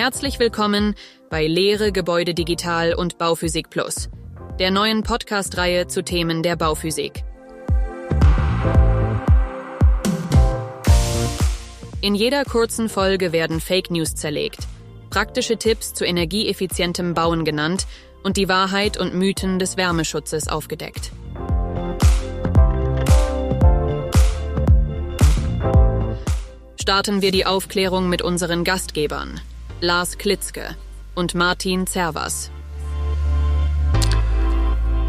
Herzlich willkommen bei Lehre Gebäude Digital und Bauphysik Plus, der neuen Podcast-Reihe zu Themen der Bauphysik. In jeder kurzen Folge werden Fake News zerlegt, praktische Tipps zu energieeffizientem Bauen genannt und die Wahrheit und Mythen des Wärmeschutzes aufgedeckt. Starten wir die Aufklärung mit unseren Gastgebern, Lars Klitzke und Martin Zervas.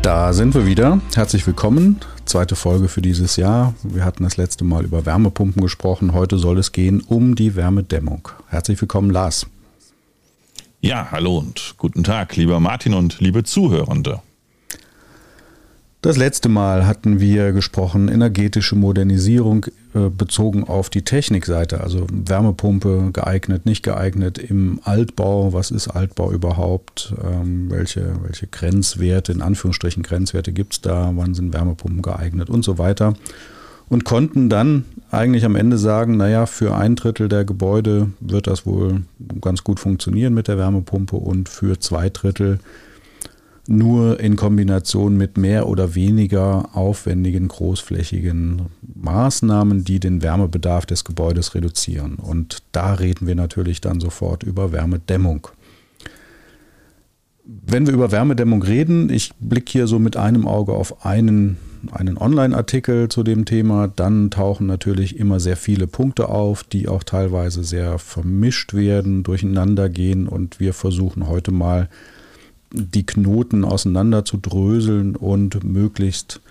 Da sind wir wieder. Herzlich willkommen. Zweite Folge für dieses Jahr. Wir hatten das letzte Mal über Wärmepumpen gesprochen. Heute soll es gehen um die Wärmedämmung. Herzlich willkommen, Lars. Ja, hallo und guten Tag, lieber Martin und liebe Zuhörende. Das letzte Mal hatten wir gesprochen, energetische Modernisierung äh, bezogen auf die Technikseite, also Wärmepumpe geeignet, nicht geeignet im Altbau. Was ist Altbau überhaupt? Ähm, welche, welche Grenzwerte, in Anführungsstrichen Grenzwerte gibt es da? Wann sind Wärmepumpen geeignet und so weiter? Und konnten dann eigentlich am Ende sagen, naja, für ein Drittel der Gebäude wird das wohl ganz gut funktionieren mit der Wärmepumpe und für zwei Drittel nur in Kombination mit mehr oder weniger aufwendigen, großflächigen Maßnahmen, die den Wärmebedarf des Gebäudes reduzieren. Und da reden wir natürlich dann sofort über Wärmedämmung. Wenn wir über Wärmedämmung reden, ich blicke hier so mit einem Auge auf einen, einen Online-Artikel zu dem Thema, dann tauchen natürlich immer sehr viele Punkte auf, die auch teilweise sehr vermischt werden, durcheinander gehen und wir versuchen heute mal die Knoten auseinander zu dröseln und möglichst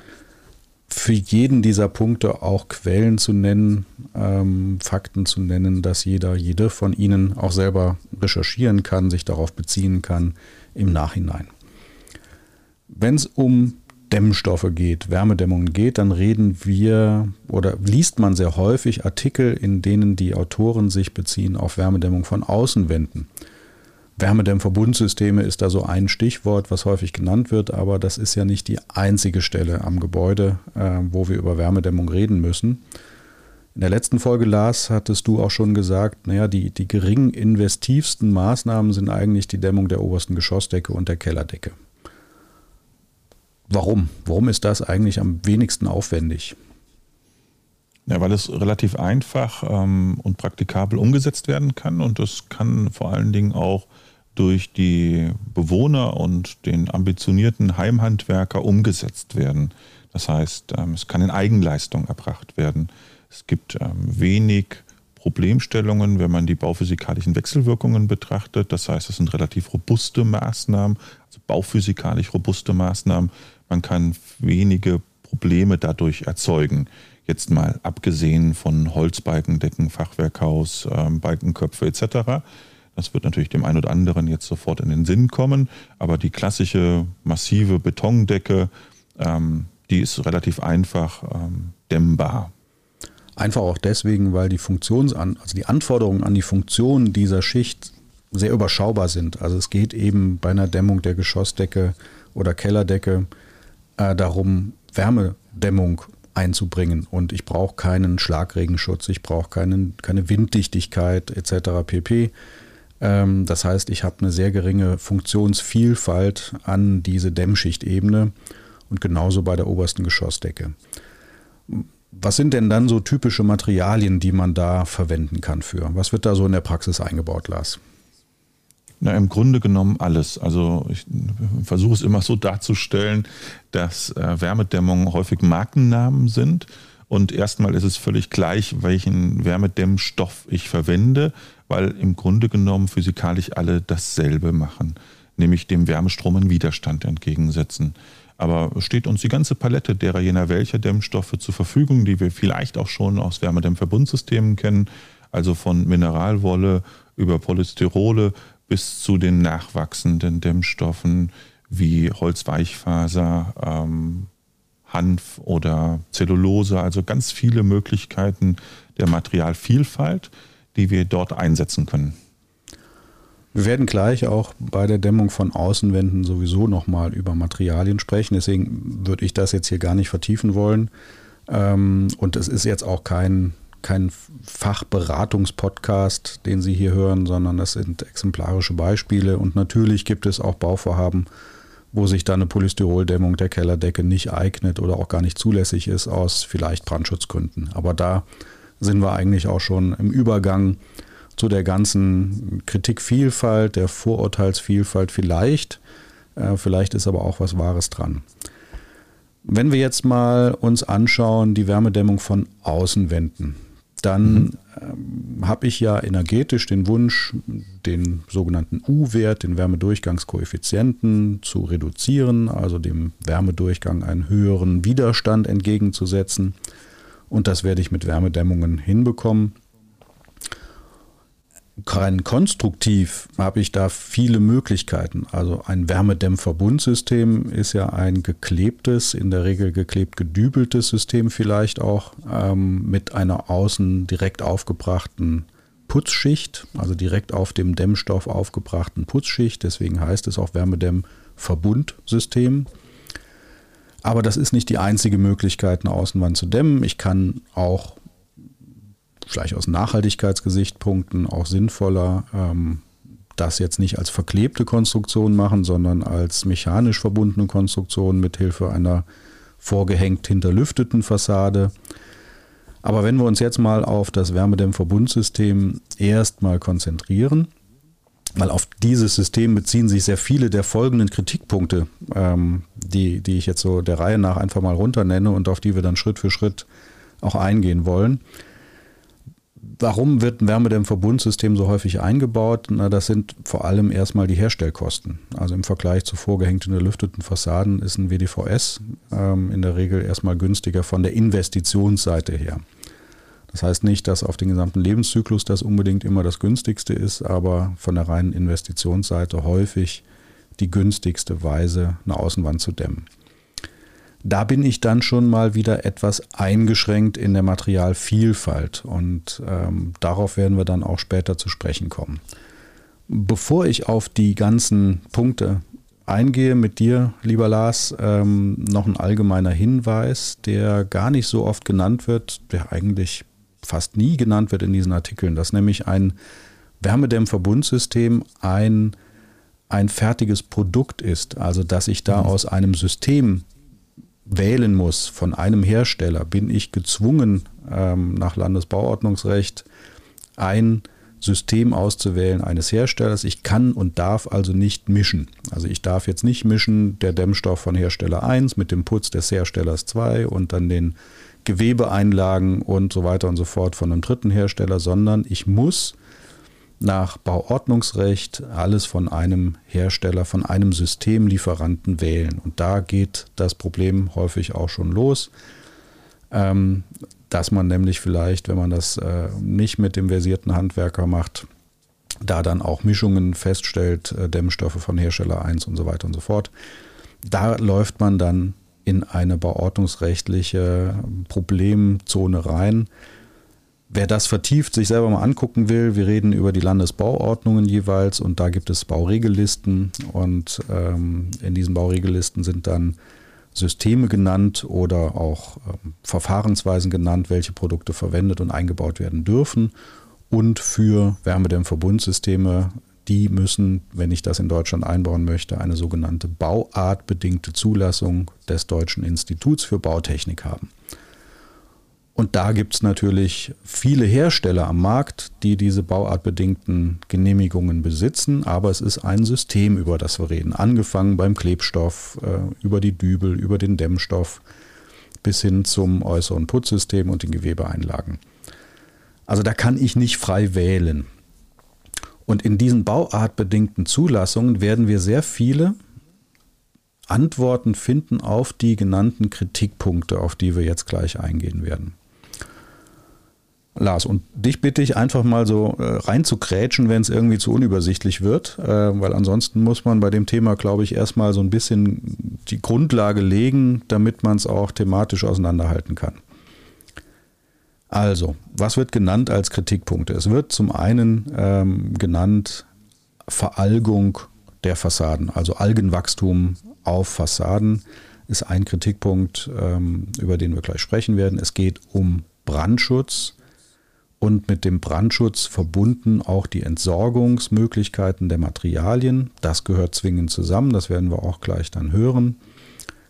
für jeden dieser Punkte auch Quellen zu nennen, ähm, Fakten zu nennen, dass jeder, jede von Ihnen auch selber recherchieren kann, sich darauf beziehen kann im Nachhinein. Wenn es um Dämmstoffe geht, Wärmedämmungen geht, dann reden wir oder liest man sehr häufig Artikel, in denen die Autoren sich beziehen auf Wärmedämmung von Außenwänden. Wärmedämmverbundsysteme ist da so ein Stichwort, was häufig genannt wird, aber das ist ja nicht die einzige Stelle am Gebäude, äh, wo wir über Wärmedämmung reden müssen. In der letzten Folge, Lars, hattest du auch schon gesagt, naja, die, die gering investivsten Maßnahmen sind eigentlich die Dämmung der obersten Geschossdecke und der Kellerdecke. Warum? Warum ist das eigentlich am wenigsten aufwendig? Ja, weil es relativ einfach ähm, und praktikabel umgesetzt werden kann und das kann vor allen Dingen auch durch die Bewohner und den ambitionierten Heimhandwerker umgesetzt werden. Das heißt, ähm, es kann in Eigenleistung erbracht werden. Es gibt ähm, wenig Problemstellungen, wenn man die bauphysikalischen Wechselwirkungen betrachtet. Das heißt, es sind relativ robuste Maßnahmen, also bauphysikalisch robuste Maßnahmen. Man kann wenige Probleme dadurch erzeugen. Jetzt mal abgesehen von Holzbalkendecken, Fachwerkhaus, ähm, Balkenköpfe etc. Das wird natürlich dem einen oder anderen jetzt sofort in den Sinn kommen, aber die klassische massive Betondecke, ähm, die ist relativ einfach ähm, dämmbar. Einfach auch deswegen, weil die Funktionsan also die Anforderungen an die Funktion dieser Schicht sehr überschaubar sind. Also es geht eben bei einer Dämmung der Geschossdecke oder Kellerdecke äh, darum, Wärmedämmung einzubringen. Und ich brauche keinen Schlagregenschutz, ich brauche keine Winddichtigkeit etc. pp. Ähm, das heißt, ich habe eine sehr geringe Funktionsvielfalt an diese Dämmschichtebene und genauso bei der obersten Geschossdecke. Was sind denn dann so typische Materialien, die man da verwenden kann für? Was wird da so in der Praxis eingebaut, Lars? Na, im Grunde genommen alles. Also ich versuche es immer so darzustellen, dass äh, Wärmedämmung häufig Markennamen sind. Und erstmal ist es völlig gleich, welchen Wärmedämmstoff ich verwende weil im Grunde genommen physikalisch alle dasselbe machen, nämlich dem Wärmestrom einen Widerstand entgegensetzen. Aber steht uns die ganze Palette derer jener welcher Dämmstoffe zur Verfügung, die wir vielleicht auch schon aus Wärmedämmverbundsystemen kennen, also von Mineralwolle über Polystyrole bis zu den nachwachsenden Dämmstoffen wie Holzweichfaser, ähm, Hanf oder Zellulose, also ganz viele Möglichkeiten der Materialvielfalt die wir dort einsetzen können. Wir werden gleich auch bei der Dämmung von Außenwänden sowieso nochmal über Materialien sprechen. Deswegen würde ich das jetzt hier gar nicht vertiefen wollen. Ähm, und es ist jetzt auch kein, kein Fachberatungspodcast, den Sie hier hören, sondern das sind exemplarische Beispiele. Und natürlich gibt es auch Bauvorhaben, wo sich da eine Polystyroldämmung der Kellerdecke nicht eignet oder auch gar nicht zulässig ist aus vielleicht Brandschutzgründen. Aber da sind wir eigentlich auch schon im Übergang zu der ganzen Kritikvielfalt, der Vorurteilsvielfalt vielleicht. Äh, vielleicht ist aber auch was Wahres dran. Wenn wir jetzt mal uns anschauen, die Wärmedämmung von Außenwänden, dann mhm. ähm, habe ich ja energetisch den Wunsch, den sogenannten U-Wert, den Wärmedurchgangskoeffizienten zu reduzieren, also dem Wärmedurchgang einen höheren Widerstand entgegenzusetzen. Und das werde ich mit Wärmedämmungen hinbekommen rein konstruktiv habe ich da viele Möglichkeiten. Also ein Wärmedämmverbundsystem ist ja ein geklebtes, in der Regel geklebt gedübeltes System vielleicht auch ähm, mit einer außen direkt aufgebrachten Putzschicht, also direkt auf dem Dämmstoff aufgebrachten Putzschicht. Deswegen heißt es auch Wärmedämmverbundsystem. Aber das ist nicht die einzige Möglichkeit, eine Außenwand zu dämmen. Ich kann auch vielleicht aus Nachhaltigkeitsgesichtspunkten auch sinnvoller, ähm, das jetzt nicht als verklebte Konstruktion machen, sondern als mechanisch verbundene Konstruktion mit Hilfe einer vorgehängt hinterlüfteten Fassade. Aber wenn wir uns jetzt mal auf das Wärmedämmverbundsystem erstmal konzentrieren, weil auf dieses System beziehen sich sehr viele der folgenden Kritikpunkte, ähm, die, die ich jetzt so der Reihe nach einfach mal runternenne und auf die wir dann Schritt für Schritt auch eingehen wollen. Warum wird ein Wärmedämmverbundsystem so häufig eingebaut? Na, das sind vor allem erstmal die Herstellkosten. Also im Vergleich zu vorgehängten erlüfteten Fassaden ist ein WDVS ähm, in der Regel erstmal günstiger von der Investitionsseite her. Das heißt nicht, dass auf den gesamten Lebenszyklus das unbedingt immer das günstigste ist, aber von der reinen Investitionsseite häufig die günstigste Weise, eine Außenwand zu dämmen. Da bin ich dann schon mal wieder etwas eingeschränkt in der Materialvielfalt und ähm, darauf werden wir dann auch später zu sprechen kommen. Bevor ich auf die ganzen Punkte eingehe mit dir, lieber Lars, ähm, noch ein allgemeiner Hinweis, der gar nicht so oft genannt wird, der eigentlich fast nie genannt wird in diesen Artikeln, dass nämlich ein Wärmedämmverbundsystem ein, ein fertiges Produkt ist. Also dass ich da mhm. aus einem System wählen muss von einem Hersteller, bin ich gezwungen, ähm, nach Landesbauordnungsrecht ein System auszuwählen eines Herstellers. Ich kann und darf also nicht mischen. Also ich darf jetzt nicht mischen der Dämmstoff von Hersteller 1 mit dem Putz des Herstellers 2 und dann den Gewebeeinlagen und so weiter und so fort von einem dritten Hersteller, sondern ich muss nach Bauordnungsrecht alles von einem Hersteller, von einem Systemlieferanten wählen. Und da geht das Problem häufig auch schon los, ähm, dass man nämlich vielleicht, wenn man das äh, nicht mit dem versierten Handwerker macht, da dann auch Mischungen feststellt, äh, Dämmstoffe von Hersteller 1 und so weiter und so fort. Da läuft man dann in eine bauordnungsrechtliche Problemzone rein Wer das vertieft sich selber mal angucken will, wir reden über die Landesbauordnungen jeweils und da gibt es Bauregellisten und ähm, in diesen Bauregellisten sind dann Systeme genannt oder auch ähm, Verfahrensweisen genannt, welche Produkte verwendet und eingebaut werden dürfen. Und für Wärmedämmverbundsysteme, die müssen, wenn ich das in Deutschland einbauen möchte, eine sogenannte bauartbedingte Zulassung des Deutschen Instituts für Bautechnik haben. Und da gibt es natürlich viele Hersteller am Markt, die diese bauartbedingten Genehmigungen besitzen, aber es ist ein System, über das wir reden. Angefangen beim Klebstoff, äh, über die Dübel, über den Dämmstoff bis hin zum äußeren Putzsystem und den Gewebeeinlagen. Also da kann ich nicht frei wählen. Und in diesen bauartbedingten Zulassungen werden wir sehr viele Antworten finden auf die genannten Kritikpunkte, auf die wir jetzt gleich eingehen werden. Lars, und dich bitte ich einfach mal so äh, rein zu krätschen, wenn es irgendwie zu unübersichtlich wird, äh, weil ansonsten muss man bei dem Thema, glaube ich, erstmal so ein bisschen die Grundlage legen, damit man es auch thematisch auseinanderhalten kann. Also, was wird genannt als Kritikpunkte? Es wird zum einen ähm, genannt Veralgung der Fassaden, also Algenwachstum auf Fassaden ist ein Kritikpunkt, ähm, über den wir gleich sprechen werden. Es geht um Brandschutz und mit dem Brandschutz verbunden auch die Entsorgungsmöglichkeiten der Materialien. Das gehört zwingend zusammen, das werden wir auch gleich dann hören.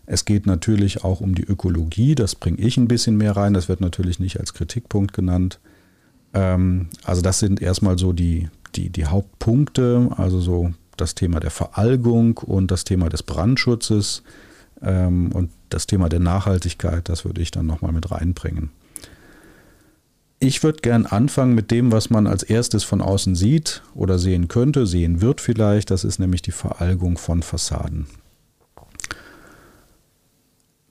Es geht natürlich auch um die Ökologie, das bringe ich ein bisschen mehr rein, das wird natürlich nicht als Kritikpunkt genannt. Ähm, also das sind erstmal so die, die, die Hauptpunkte, also so das Thema der Veralgung und das Thema des Brandschutzes ähm, und das Thema der Nachhaltigkeit, das würde ich dann nochmal mit reinbringen. Ich würde gern anfangen mit dem, was man als erstes von außen sieht oder sehen könnte, sehen wird vielleicht. Das ist nämlich die Veralgung von Fassaden.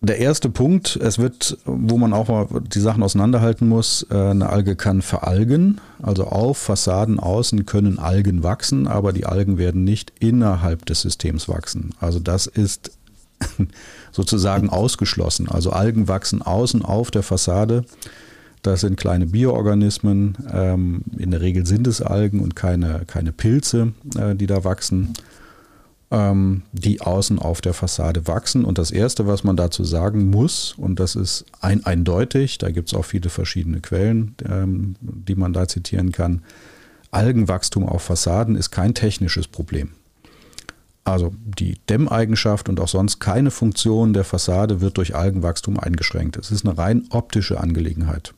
Der erste Punkt, es wird, wo man auch mal die Sachen auseinanderhalten muss, äh, eine Alge kann veralgen. Also auf Fassaden außen können Algen wachsen, aber die Algen werden nicht innerhalb des Systems wachsen. Also das ist sozusagen ausgeschlossen. Also Algen wachsen außen auf der Fassade. Das sind kleine Bioorganismen. Ähm, in der Regel sind es Algen und keine, keine Pilze, äh, die da wachsen ähm, die außen auf der Fassade wachsen. Und das Erste, was man dazu sagen muss, und das ist ein, eindeutig, da gibt es auch viele verschiedene Quellen, ähm, die man da zitieren kann, Algenwachstum auf Fassaden ist kein technisches Problem. Also die Dämmeigenschaft und auch sonst keine Funktion der Fassade wird durch Algenwachstum eingeschränkt. Es ist eine rein optische Angelegenheit.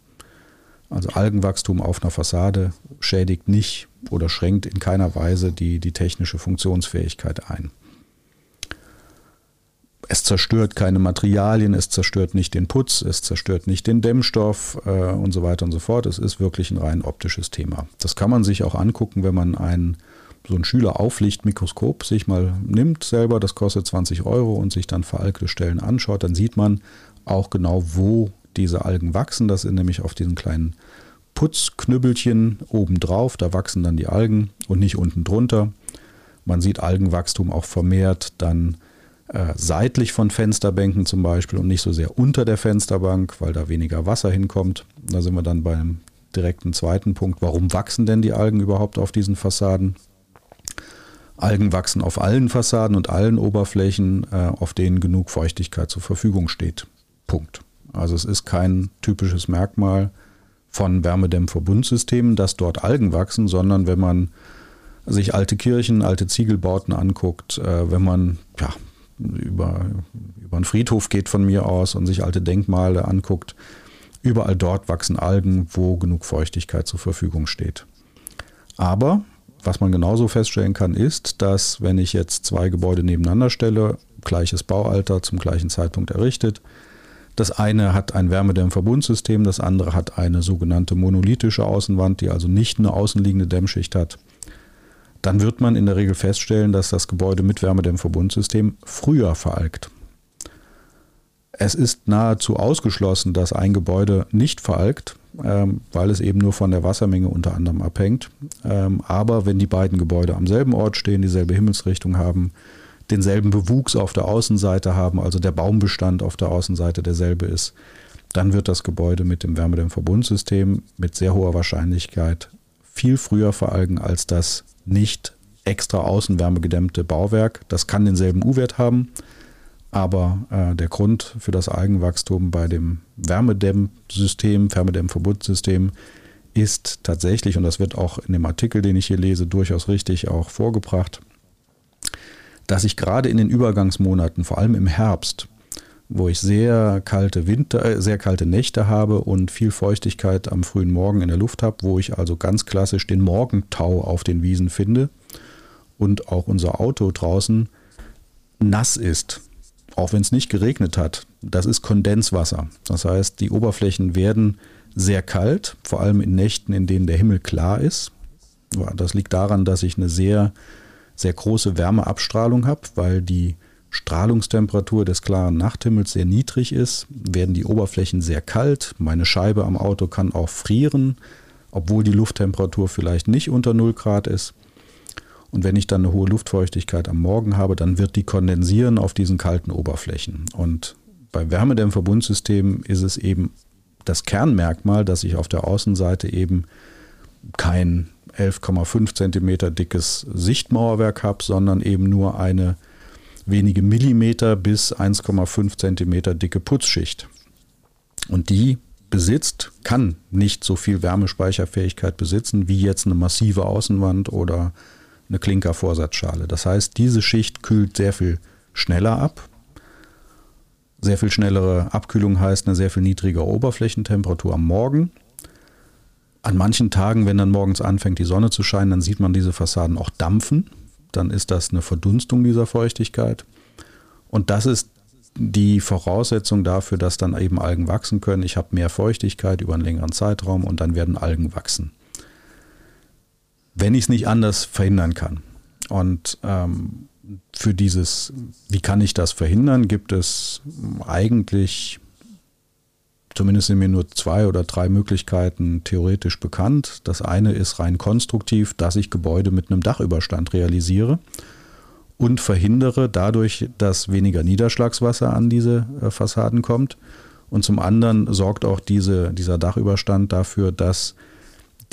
Also Algenwachstum auf einer Fassade schädigt nicht oder schränkt in keiner Weise die, die technische Funktionsfähigkeit ein. Es zerstört keine Materialien, es zerstört nicht den Putz, es zerstört nicht den Dämmstoff äh, und so weiter und so fort. Es ist wirklich ein rein optisches Thema. Das kann man sich auch angucken, wenn man ein, so ein Schülerauflichtmikroskop sich mal nimmt selber. Das kostet 20 Euro und sich dann veralgte Stellen anschaut. Dann sieht man auch genau, wo diese Algen wachsen. Das sind nämlich auf diesen kleinen Putzknüppelchen obendrauf. Da wachsen dann die Algen und nicht unten drunter. Man sieht Algenwachstum auch vermehrt dann äh, seitlich von Fensterbänken zum Beispiel und nicht so sehr unter der Fensterbank, weil da weniger Wasser hinkommt. Da sind wir dann beim direkten zweiten Punkt. Warum wachsen denn die Algen überhaupt auf diesen Fassaden? Algen wachsen auf allen Fassaden und allen Oberflächen, äh, auf denen genug Feuchtigkeit zur Verfügung steht. Punkt. Also es ist kein typisches Merkmal von Wärmedämmverbundsystemen, dass dort Algen wachsen, sondern wenn man sich alte Kirchen, alte Ziegelbauten anguckt, äh, wenn man ja, über, über einen Friedhof geht von mir aus und sich alte Denkmale anguckt, überall dort wachsen Algen, wo genug Feuchtigkeit zur Verfügung steht. Aber was man genauso feststellen kann, ist, dass wenn ich jetzt zwei Gebäude nebeneinander stelle, gleiches Baualter zum gleichen Zeitpunkt errichtet, das eine hat ein Wärmedämmverbundsystem, das andere hat eine sogenannte monolithische Außenwand, die also nicht eine außenliegende Dämmschicht hat. Dann wird man in der Regel feststellen, dass das Gebäude mit Wärmedämmverbundsystem früher veralgt. Es ist nahezu ausgeschlossen, dass ein Gebäude nicht veralgt, ähm, weil es eben nur von der Wassermenge unter anderem abhängt. Ähm, aber wenn die beiden Gebäude am selben Ort stehen, dieselbe Himmelsrichtung haben, denselben Bewuchs auf der Außenseite haben, also der Baumbestand auf der Außenseite derselbe ist, dann wird das Gebäude mit dem Wärmedämmverbundsystem mit sehr hoher Wahrscheinlichkeit viel früher veralgen als das nicht extra außenwärmegedämmte Bauwerk. Das kann denselben U-Wert haben, aber äh, der Grund für das Algenwachstum bei dem Wärmedämmsystem, Wärmedämmverbundsystem ist tatsächlich, und das wird auch in dem Artikel, den ich hier lese, durchaus richtig auch vorgebracht, dass ich gerade in den Übergangsmonaten, vor allem im Herbst, wo ich sehr kalte Winter, äh, sehr kalte Nächte habe und viel Feuchtigkeit am frühen Morgen in der Luft habe, wo ich also ganz klassisch den Morgentau auf den Wiesen finde und auch unser Auto draußen nass ist, auch wenn es nicht geregnet hat. Das ist Kondenswasser. Das heißt, die Oberflächen werden sehr kalt, vor allem in Nächten, in denen der Himmel klar ist. Das liegt daran, dass ich eine sehr sehr große Wärmeabstrahlung habe, weil die Strahlungstemperatur des klaren Nachthimmels sehr niedrig ist, werden die Oberflächen sehr kalt. Meine Scheibe am Auto kann auch frieren, obwohl die Lufttemperatur vielleicht nicht unter 0 Grad ist. Und wenn ich dann eine hohe Luftfeuchtigkeit am Morgen habe, dann wird die kondensieren auf diesen kalten Oberflächen. Und bei Wärmedämmverbundsystemen ist es eben das Kernmerkmal, dass ich auf der Außenseite eben kein 11,5 cm dickes Sichtmauerwerk habe, sondern eben nur eine wenige Millimeter bis 1,5 cm dicke Putzschicht. Und die besitzt, kann nicht so viel Wärmespeicherfähigkeit besitzen wie jetzt eine massive Außenwand oder eine Klinkervorsatzschale. Das heißt, diese Schicht kühlt sehr viel schneller ab. Sehr viel schnellere Abkühlung heißt eine sehr viel niedrigere Oberflächentemperatur am Morgen. An manchen Tagen, wenn dann morgens anfängt die Sonne zu scheinen, dann sieht man diese Fassaden auch dampfen. Dann ist das eine Verdunstung dieser Feuchtigkeit. Und das ist die Voraussetzung dafür, dass dann eben Algen wachsen können. Ich habe mehr Feuchtigkeit über einen längeren Zeitraum und dann werden Algen wachsen. Wenn ich es nicht anders verhindern kann. Und ähm, für dieses, wie kann ich das verhindern, gibt es eigentlich, zumindest sind mir nur zwei oder drei Möglichkeiten theoretisch bekannt. Das eine ist rein konstruktiv, dass ich Gebäude mit einem Dachüberstand realisiere und verhindere dadurch, dass weniger Niederschlagswasser an diese äh, Fassaden kommt. Und zum anderen sorgt auch diese, dieser Dachüberstand dafür, dass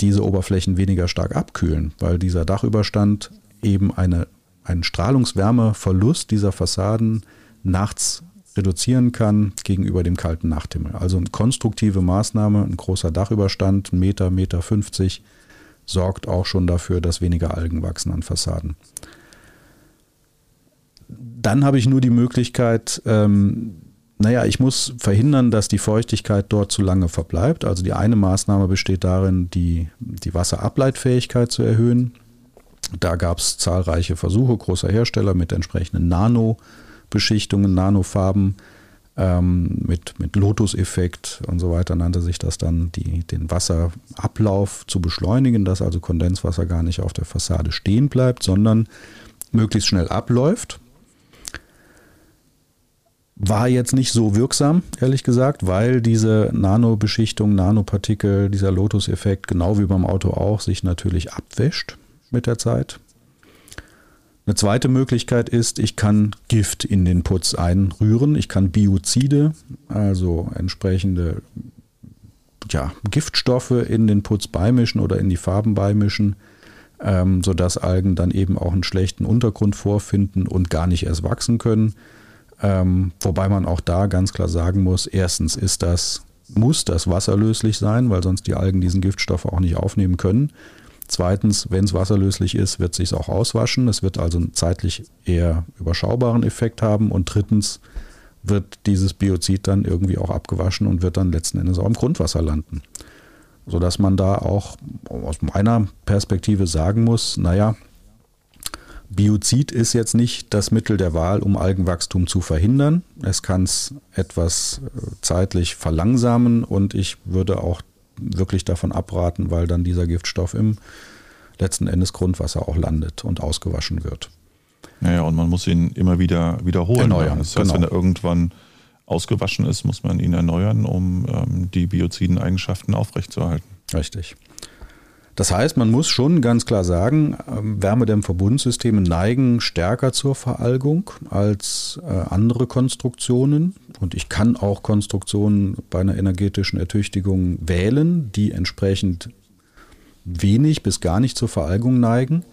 diese Oberflächen weniger stark abkühlen, weil dieser Dachüberstand eben eine, einen Strahlungswärmeverlust dieser Fassaden nachts reduzieren kann gegenüber dem kalten Nachthimmel. Also eine konstruktive Maßnahme, ein großer Dachüberstand, Meter, Meter 50, sorgt auch schon dafür, dass weniger Algen wachsen an Fassaden dann habe ich nur die Möglichkeit, ähm, naja, ich muss verhindern, dass die Feuchtigkeit dort zu lange verbleibt. Also die eine Maßnahme besteht darin, die, die Wasserableitfähigkeit zu erhöhen. Da gab es zahlreiche Versuche großer Hersteller mit entsprechenden Nano-Beschichtungen, Nanofarben, ähm, mit, mit Lotus-Effekt und so weiter nannte sich das dann, die, den Wasserablauf zu beschleunigen, dass also Kondenswasser gar nicht auf der Fassade stehen bleibt, sondern möglichst schnell abläuft war jetzt nicht so wirksam, ehrlich gesagt, weil diese Nanobeschichtung, Nanopartikel, dieser Lotus-Effekt, genau wie beim Auto auch, sich natürlich abwäscht mit der Zeit. Eine zweite Möglichkeit ist, ich kann Gift in den Putz einrühren. Ich kann Biozide, also entsprechende ja, Giftstoffe in den Putz beimischen oder in die Farben beimischen, ähm, sodass Algen dann eben auch einen schlechten Untergrund vorfinden und gar nicht erst wachsen können. Ähm, wobei man auch da ganz klar sagen muss, erstens ist das, muss das wasserlöslich sein, weil sonst die Algen diesen Giftstoff auch nicht aufnehmen können. Zweitens, wenn es wasserlöslich ist, wird es sich auch auswaschen. Es wird also einen zeitlich eher überschaubaren Effekt haben. Und drittens wird dieses Biozid dann irgendwie auch abgewaschen und wird dann letzten Endes auch im Grundwasser landen. Sodass man da auch aus meiner Perspektive sagen muss, naja, Biozid ist jetzt nicht das Mittel der Wahl, um Algenwachstum zu verhindern. Es kann es etwas äh, zeitlich verlangsamen und ich würde auch wirklich davon abraten, weil dann dieser Giftstoff im letzten Endes Grundwasser auch landet und ausgewaschen wird. Naja, und man muss ihn immer wieder wiederholen. Erneuern. Das heißt, genau. wenn er irgendwann ausgewaschen ist, muss man ihn erneuern, um ähm, die bioziden Eigenschaften aufrechtzuerhalten. Richtig. Das heißt, man muss schon ganz klar sagen, ähm, Wärmedämmverbundsysteme neigen stärker zur Veralgung als äh, andere Konstruktionen. Und ich kann auch Konstruktionen bei einer energetischen Ertüchtigung wählen, die entsprechend wenig bis gar nicht zur Veralgung neigen.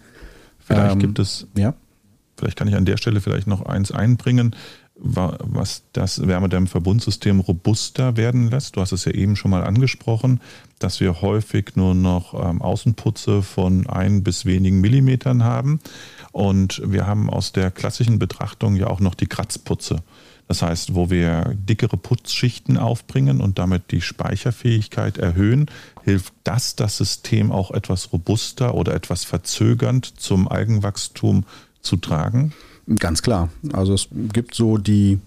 Vielleicht ähm, gibt es, ja? vielleicht kann ich an der Stelle vielleicht noch eins einbringen was das Wärmedämmverbundsystem robuster werden lässt. Du hast es ja eben schon mal angesprochen, dass wir häufig nur noch ähm, Außenputze von ein bis wenigen Millimetern haben. Und wir haben aus der klassischen Betrachtung ja auch noch die Kratzputze. Das heißt, wo wir dickere Putzschichten aufbringen und damit die Speicherfähigkeit erhöhen, hilft das das System auch etwas robuster oder etwas verzögernd zum Algenwachstum zu tragen? Ganz klar. Also es gibt so die,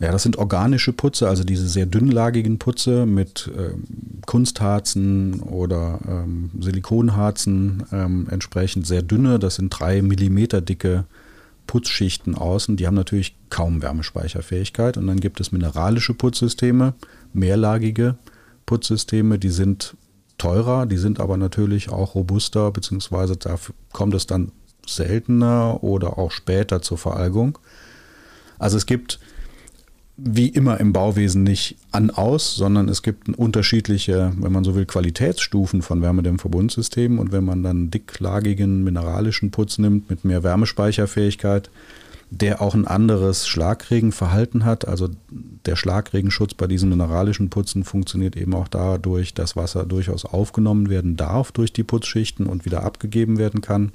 ja, das sind organische Putze, also diese sehr dünnlagigen Putze mit ähm, Kunstharzen oder ähm, Silikonharzen, ähm, entsprechend sehr dünne, das sind drei Millimeter dicke Putzschichten außen, die haben natürlich kaum Wärmespeicherfähigkeit. Und dann gibt es mineralische Putzsysteme, mehrlagige Putzsysteme, die sind teurer, die sind aber natürlich auch robuster, beziehungsweise da kommt es dann seltener oder auch später zur Veralgung. Also es gibt wie immer im Bauwesen nicht an aus, sondern es gibt unterschiedliche, wenn man so will, Qualitätsstufen von Wärmedämmverbundsystemen und wenn man dann dicklagigen mineralischen Putz nimmt mit mehr Wärmespeicherfähigkeit, der auch ein anderes Schlagregenverhalten hat. Also der Schlagregenschutz bei diesen mineralischen Putzen funktioniert eben auch dadurch, dass Wasser durchaus aufgenommen werden darf durch die Putzschichten und wieder abgegeben werden kann.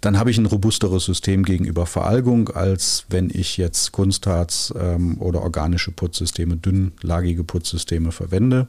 Dann habe ich ein robusteres System gegenüber Veralgung, als wenn ich jetzt Kunstharz ähm, oder organische Putzsysteme, dünnlagige Putzsysteme verwende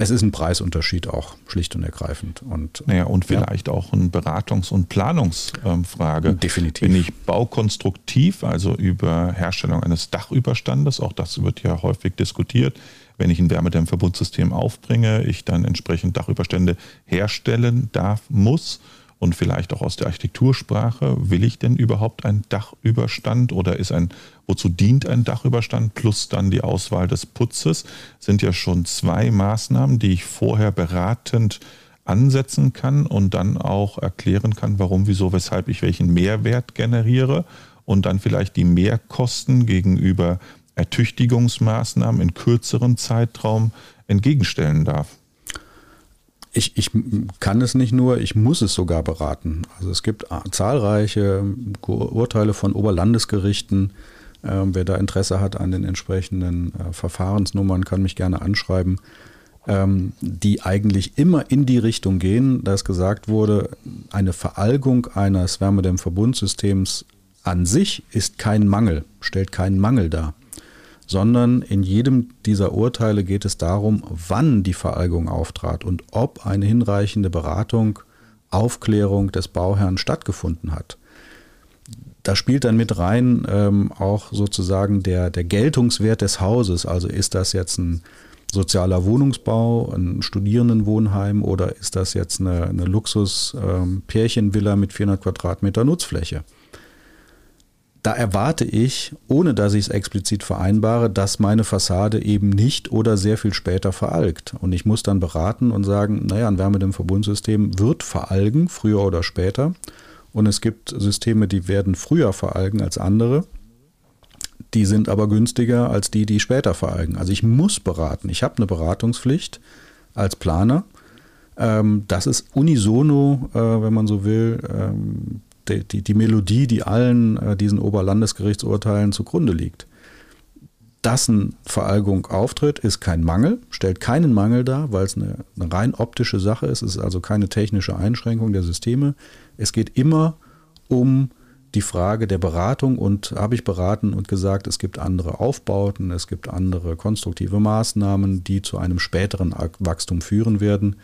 es ist ein Preisunterschied auch, schlicht und ergreifend. Und, naja, und vielleicht ja. auch eine Beratungs- und Planungsfrage. Definitiv. Bin ich baukonstruktiv, also über Herstellung eines Dachüberstandes, auch das wird ja häufig diskutiert, wenn ich ein Wärmedämmverbundsystem aufbringe, ich dann entsprechend Dachüberstände herstellen darf, muss und vielleicht auch aus der Architektursprache, will ich denn überhaupt einen Dachüberstand oder ist ein, wozu dient ein Dachüberstand plus dann die Auswahl des Putzes, sind ja schon zwei Maßnahmen, die ich vorher beratend ansetzen kann und dann auch erklären kann, warum, wieso, weshalb ich welchen Mehrwert generiere und dann vielleicht die Mehrkosten gegenüber Ertüchtigungsmaßnahmen in kürzeren Zeitraum entgegenstellen darf ich, ich kann es nicht nur, ich muss es sogar beraten. Also es gibt zahlreiche Urteile von Oberlandesgerichten. Äh, wer da Interesse hat an den entsprechenden äh, Verfahrensnummern, kann mich gerne anschreiben, ähm, die eigentlich immer in die Richtung gehen, dass gesagt wurde, eine Veralgung eines Wärmedämmverbundsystems an sich ist kein Mangel, stellt keinen Mangel dar sondern in jedem dieser Urteile geht es darum, wann die Veralgung auftrat und ob eine hinreichende Beratung, Aufklärung des Bauherrn stattgefunden hat. Da spielt dann mit rein ähm, auch sozusagen der, der Geltungswert des Hauses. Also ist das jetzt ein sozialer Wohnungsbau, ein Studierendenwohnheim oder ist das jetzt eine, eine Luxus-Pärchenvilla ähm, mit 400 Quadratmeter Nutzfläche? Da erwarte ich, ohne dass ich es explizit vereinbare, dass meine Fassade eben nicht oder sehr viel später veralgt. Und ich muss dann beraten und sagen, naja, ein Wärmedämmverbundsystem wird veralgen, früher oder später. Und es gibt Systeme, die werden früher veralgen als andere. Die sind aber günstiger als die, die später veralgen. Also ich muss beraten. Ich habe eine Beratungspflicht als Planer. Ähm, das ist unisono, äh, wenn man so will, ähm, die, die, die Melodie, die allen äh, diesen Oberlandesgerichtsurteilen zugrunde liegt. Dass eine Veralgung auftritt, ist kein Mangel, stellt keinen Mangel dar, weil es eine, eine rein optische Sache ist. Es ist also keine technische Einschränkung der Systeme. Es geht immer um die Frage der Beratung und habe ich beraten und gesagt, es gibt andere Aufbauten, es gibt andere konstruktive Maßnahmen, die zu einem späteren Wachstum führen werden.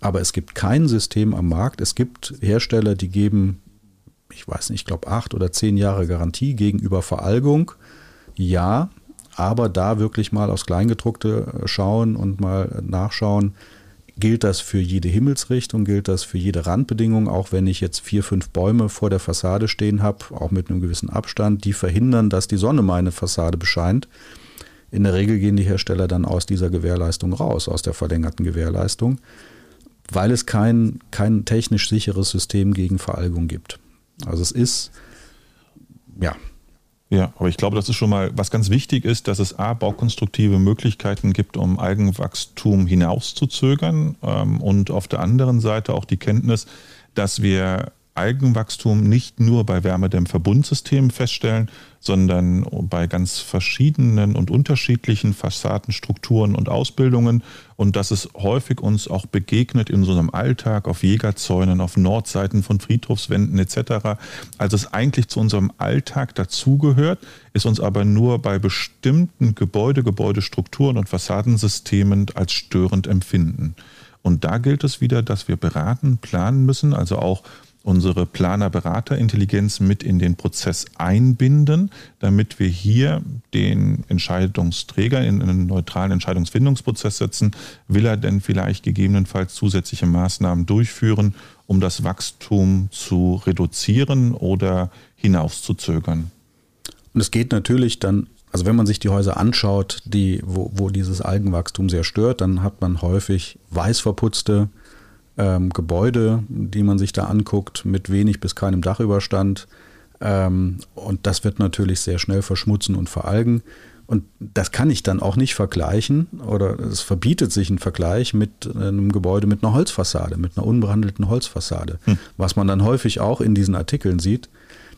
Aber es gibt kein System am Markt. Es gibt Hersteller, die geben ich weiß nicht, ich glaube acht oder zehn Jahre Garantie gegenüber Veralgung. Ja, aber da wirklich mal aufs Kleingedruckte äh, schauen und mal nachschauen, gilt das für jede Himmelsrichtung, gilt das für jede Randbedingung, auch wenn ich jetzt vier, fünf Bäume vor der Fassade stehen habe, auch mit einem gewissen Abstand, die verhindern, dass die Sonne meine Fassade bescheint. In der Regel gehen die Hersteller dann aus dieser Gewährleistung raus, aus der verlängerten Gewährleistung, weil es kein, kein technisch sicheres System gegen Veralgung gibt. Also es ist, ja. Ja, aber ich glaube, das ist schon mal, was ganz wichtig ist, dass es A, baukonstruktive Möglichkeiten gibt, um Eigenwachstum hinauszuzögern ähm, und auf der anderen Seite auch die Kenntnis, dass wir Algenwachstum nicht nur bei Wärmedämmverbundsystemen feststellen, sondern bei ganz verschiedenen und unterschiedlichen Fassadenstrukturen und Ausbildungen und dass es häufig uns auch begegnet in unserem Alltag auf Jägerzäunen, auf Nordseiten von Friedhofswänden etc. Also es eigentlich zu unserem Alltag dazugehört, ist uns aber nur bei bestimmten Gebäude, Gebäudestrukturen und Fassadensystemen als störend empfinden. Und da gilt es wieder, dass wir beraten, planen müssen, also auch unsere Planer-Berater-Intelligenz mit in den Prozess einbinden, damit wir hier den Entscheidungsträger in einen neutralen Entscheidungsfindungsprozess setzen. Will er denn vielleicht gegebenenfalls zusätzliche Maßnahmen durchführen, um das Wachstum zu reduzieren oder hinauszuzögern? Und es geht natürlich dann also wenn man sich die Häuser anschaut, die, wo, wo dieses Algenwachstum sehr stört, dann hat man häufig weiß verputzte ähm, Gebäude, die man sich da anguckt, mit wenig bis keinem Dachüberstand. Ähm, und das wird natürlich sehr schnell verschmutzen und veralgen. Und das kann ich dann auch nicht vergleichen oder es verbietet sich ein Vergleich mit einem Gebäude mit einer Holzfassade, mit einer unbehandelten Holzfassade. Hm. Was man dann häufig auch in diesen Artikeln sieht,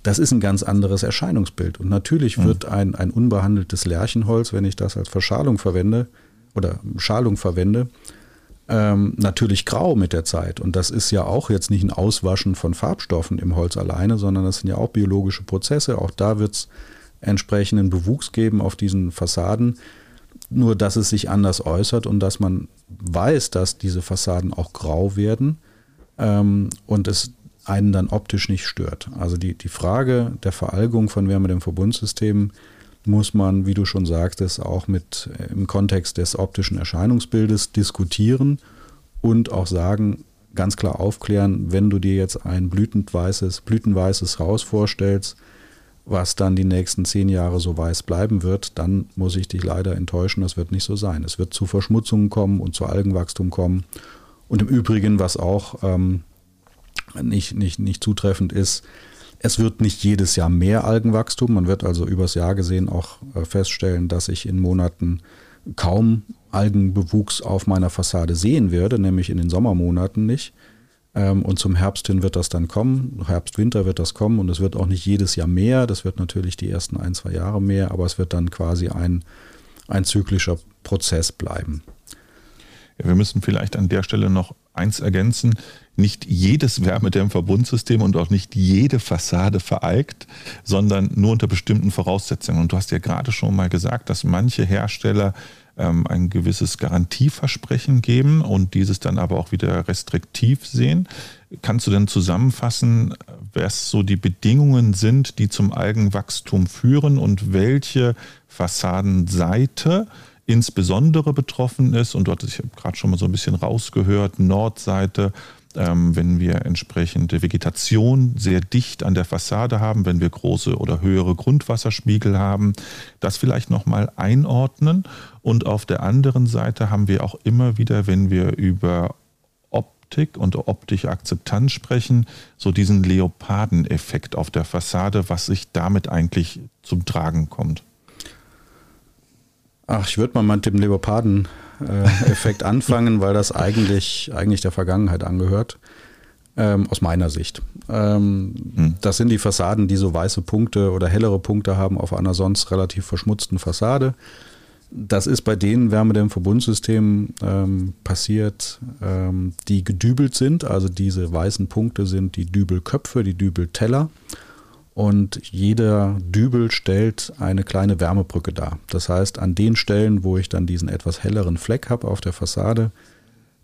Das ist ein ganz anderes Erscheinungsbild. Und natürlich mhm. wird ein, ein unbehandeltes Lärchenholz, wenn ich das als Verschalung verwende oder Schalung verwende, ähm, natürlich grau mit der Zeit. Und das ist ja auch jetzt nicht ein Auswaschen von Farbstoffen im Holz alleine, sondern das sind ja auch biologische Prozesse. Auch da wird es entsprechenden Bewuchs geben auf diesen Fassaden. Nur, dass es sich anders äußert und dass man weiß, dass diese Fassaden auch grau werden ähm, und es einen dann optisch nicht stört. Also die, die Frage der Veralgung von Wärmedämmverbundsystemen muss man, wie du schon sagtest, auch mit äh, im Kontext des optischen Erscheinungsbildes diskutieren und auch sagen, ganz klar aufklären, wenn du dir jetzt ein blütenweißes, blütenweißes Haus vorstellst, was dann die nächsten zehn Jahre so weiß bleiben wird, dann muss ich dich leider enttäuschen, das wird nicht so sein. Es wird zu Verschmutzungen kommen und zu Algenwachstum kommen. Und im Übrigen, was auch ähm, nicht, nicht, nicht zutreffend ist, es wird nicht jedes Jahr mehr Algenwachstum. Man wird also übers Jahr gesehen auch äh, feststellen, dass ich in Monaten kaum Algenbewuchs auf meiner Fassade sehen werde, nämlich in den Sommermonaten nicht. Ähm, und zum Herbst hin wird das dann kommen. Herbst, Winter wird das kommen und es wird auch nicht jedes Jahr mehr. Das wird natürlich die ersten ein, zwei Jahre mehr, aber es wird dann quasi ein, ein zyklischer Prozess bleiben. Ja, wir müssen vielleicht an der Stelle noch eins ergänzen. Nicht jedes Wärmedämmverbundsystem und auch nicht jede Fassade vereigt, sondern nur unter bestimmten Voraussetzungen. Und du hast ja gerade schon mal gesagt, dass manche Hersteller ähm, ein gewisses Garantieversprechen geben und dieses dann aber auch wieder restriktiv sehen. Kannst du denn zusammenfassen, was so die Bedingungen sind, die zum Algenwachstum führen und welche Fassadenseite insbesondere betroffen ist? Und dort, ich habe gerade schon mal so ein bisschen rausgehört, Nordseite, wenn wir entsprechende Vegetation sehr dicht an der Fassade haben, wenn wir große oder höhere Grundwasserspiegel haben, das vielleicht nochmal einordnen. Und auf der anderen Seite haben wir auch immer wieder, wenn wir über Optik und optische Akzeptanz sprechen, so diesen Leopardeneffekt auf der Fassade, was sich damit eigentlich zum Tragen kommt. Ach, ich würde mal mit dem Leoparden Effekt anfangen, weil das eigentlich, eigentlich der Vergangenheit angehört. Ähm, aus meiner Sicht. Ähm, hm. Das sind die Fassaden, die so weiße Punkte oder hellere Punkte haben auf einer sonst relativ verschmutzten Fassade. Das ist bei den Wärmedämmverbundsystemen ähm, passiert, ähm, die gedübelt sind. Also diese weißen Punkte sind die Dübelköpfe, die Dübelteller. Und jeder Dübel stellt eine kleine Wärmebrücke dar. Das heißt, an den Stellen, wo ich dann diesen etwas helleren Fleck habe auf der Fassade,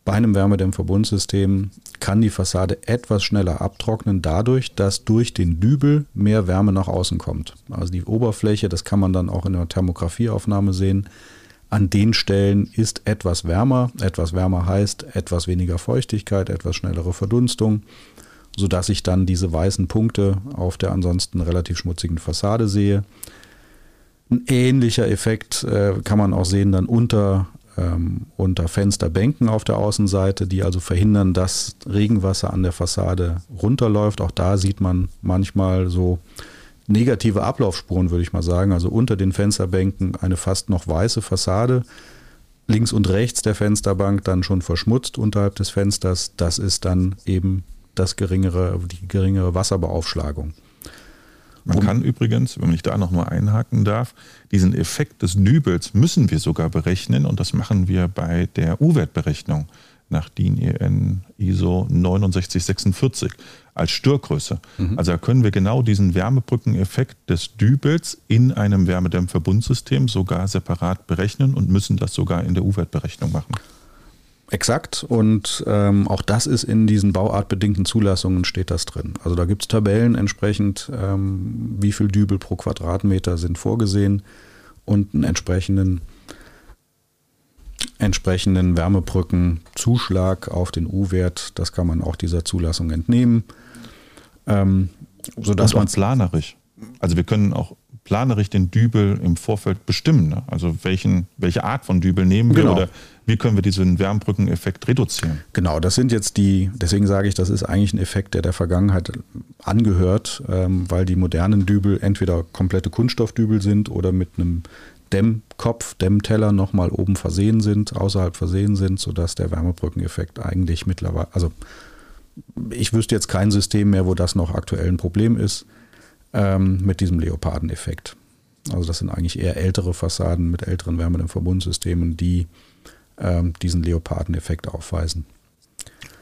bei einem Wärmedämmverbundsystem kann die Fassade etwas schneller abtrocknen, dadurch, dass durch den Dübel mehr Wärme nach außen kommt. Also die Oberfläche, das kann man dann auch in der Thermografieaufnahme sehen, an den Stellen ist etwas wärmer. Etwas wärmer heißt etwas weniger Feuchtigkeit, etwas schnellere Verdunstung sodass ich dann diese weißen Punkte auf der ansonsten relativ schmutzigen Fassade sehe. Ein ähnlicher Effekt äh, kann man auch sehen dann unter, ähm, unter Fensterbänken auf der Außenseite, die also verhindern, dass Regenwasser an der Fassade runterläuft. Auch da sieht man manchmal so negative Ablaufspuren, würde ich mal sagen. Also unter den Fensterbänken eine fast noch weiße Fassade. Links und rechts der Fensterbank dann schon verschmutzt unterhalb des Fensters. Das ist dann eben das geringere, die geringere Wasserbeaufschlagung. Man kann übrigens, wenn ich da noch mal einhaken darf, diesen Effekt des Dübels müssen wir sogar berechnen und das machen wir bei der U-Wertberechnung nach DIN EN ISO 6946 als Störgröße. Mhm. Also da können wir genau diesen Wärmebrückeneffekt des Dübels in einem Wärmedämmverbundsystem sogar separat berechnen und müssen das sogar in der U-Wertberechnung machen. Exakt. Und ähm, auch das ist in diesen bauartbedingten Zulassungen steht das drin. Also da gibt es Tabellen entsprechend, ähm, wie viel Dübel pro Quadratmeter sind vorgesehen und einen entsprechenden entsprechenden Wärmebrückenzuschlag auf den U-Wert. Das kann man auch dieser Zulassung entnehmen. Ähm, sodass man planerisch. Also wir können auch planerisch den Dübel im Vorfeld bestimmen. Ne? Also welchen, welche Art von Dübel nehmen wir genau. oder wie können wir diesen Wärmbrückeneffekt reduzieren? Genau, das sind jetzt die, deswegen sage ich, das ist eigentlich ein Effekt, der der Vergangenheit angehört, ähm, weil die modernen Dübel entweder komplette Kunststoffdübel sind oder mit einem Dämmkopf, Dämmteller nochmal oben versehen sind, außerhalb versehen sind, sodass der Wärmebrückeneffekt eigentlich mittlerweile, also ich wüsste jetzt kein System mehr, wo das noch aktuell ein Problem ist. Ähm, mit diesem Leopardeneffekt. Also das sind eigentlich eher ältere Fassaden mit älteren Wärmedämmverbundsystemen, die ähm, diesen Leopardeneffekt aufweisen.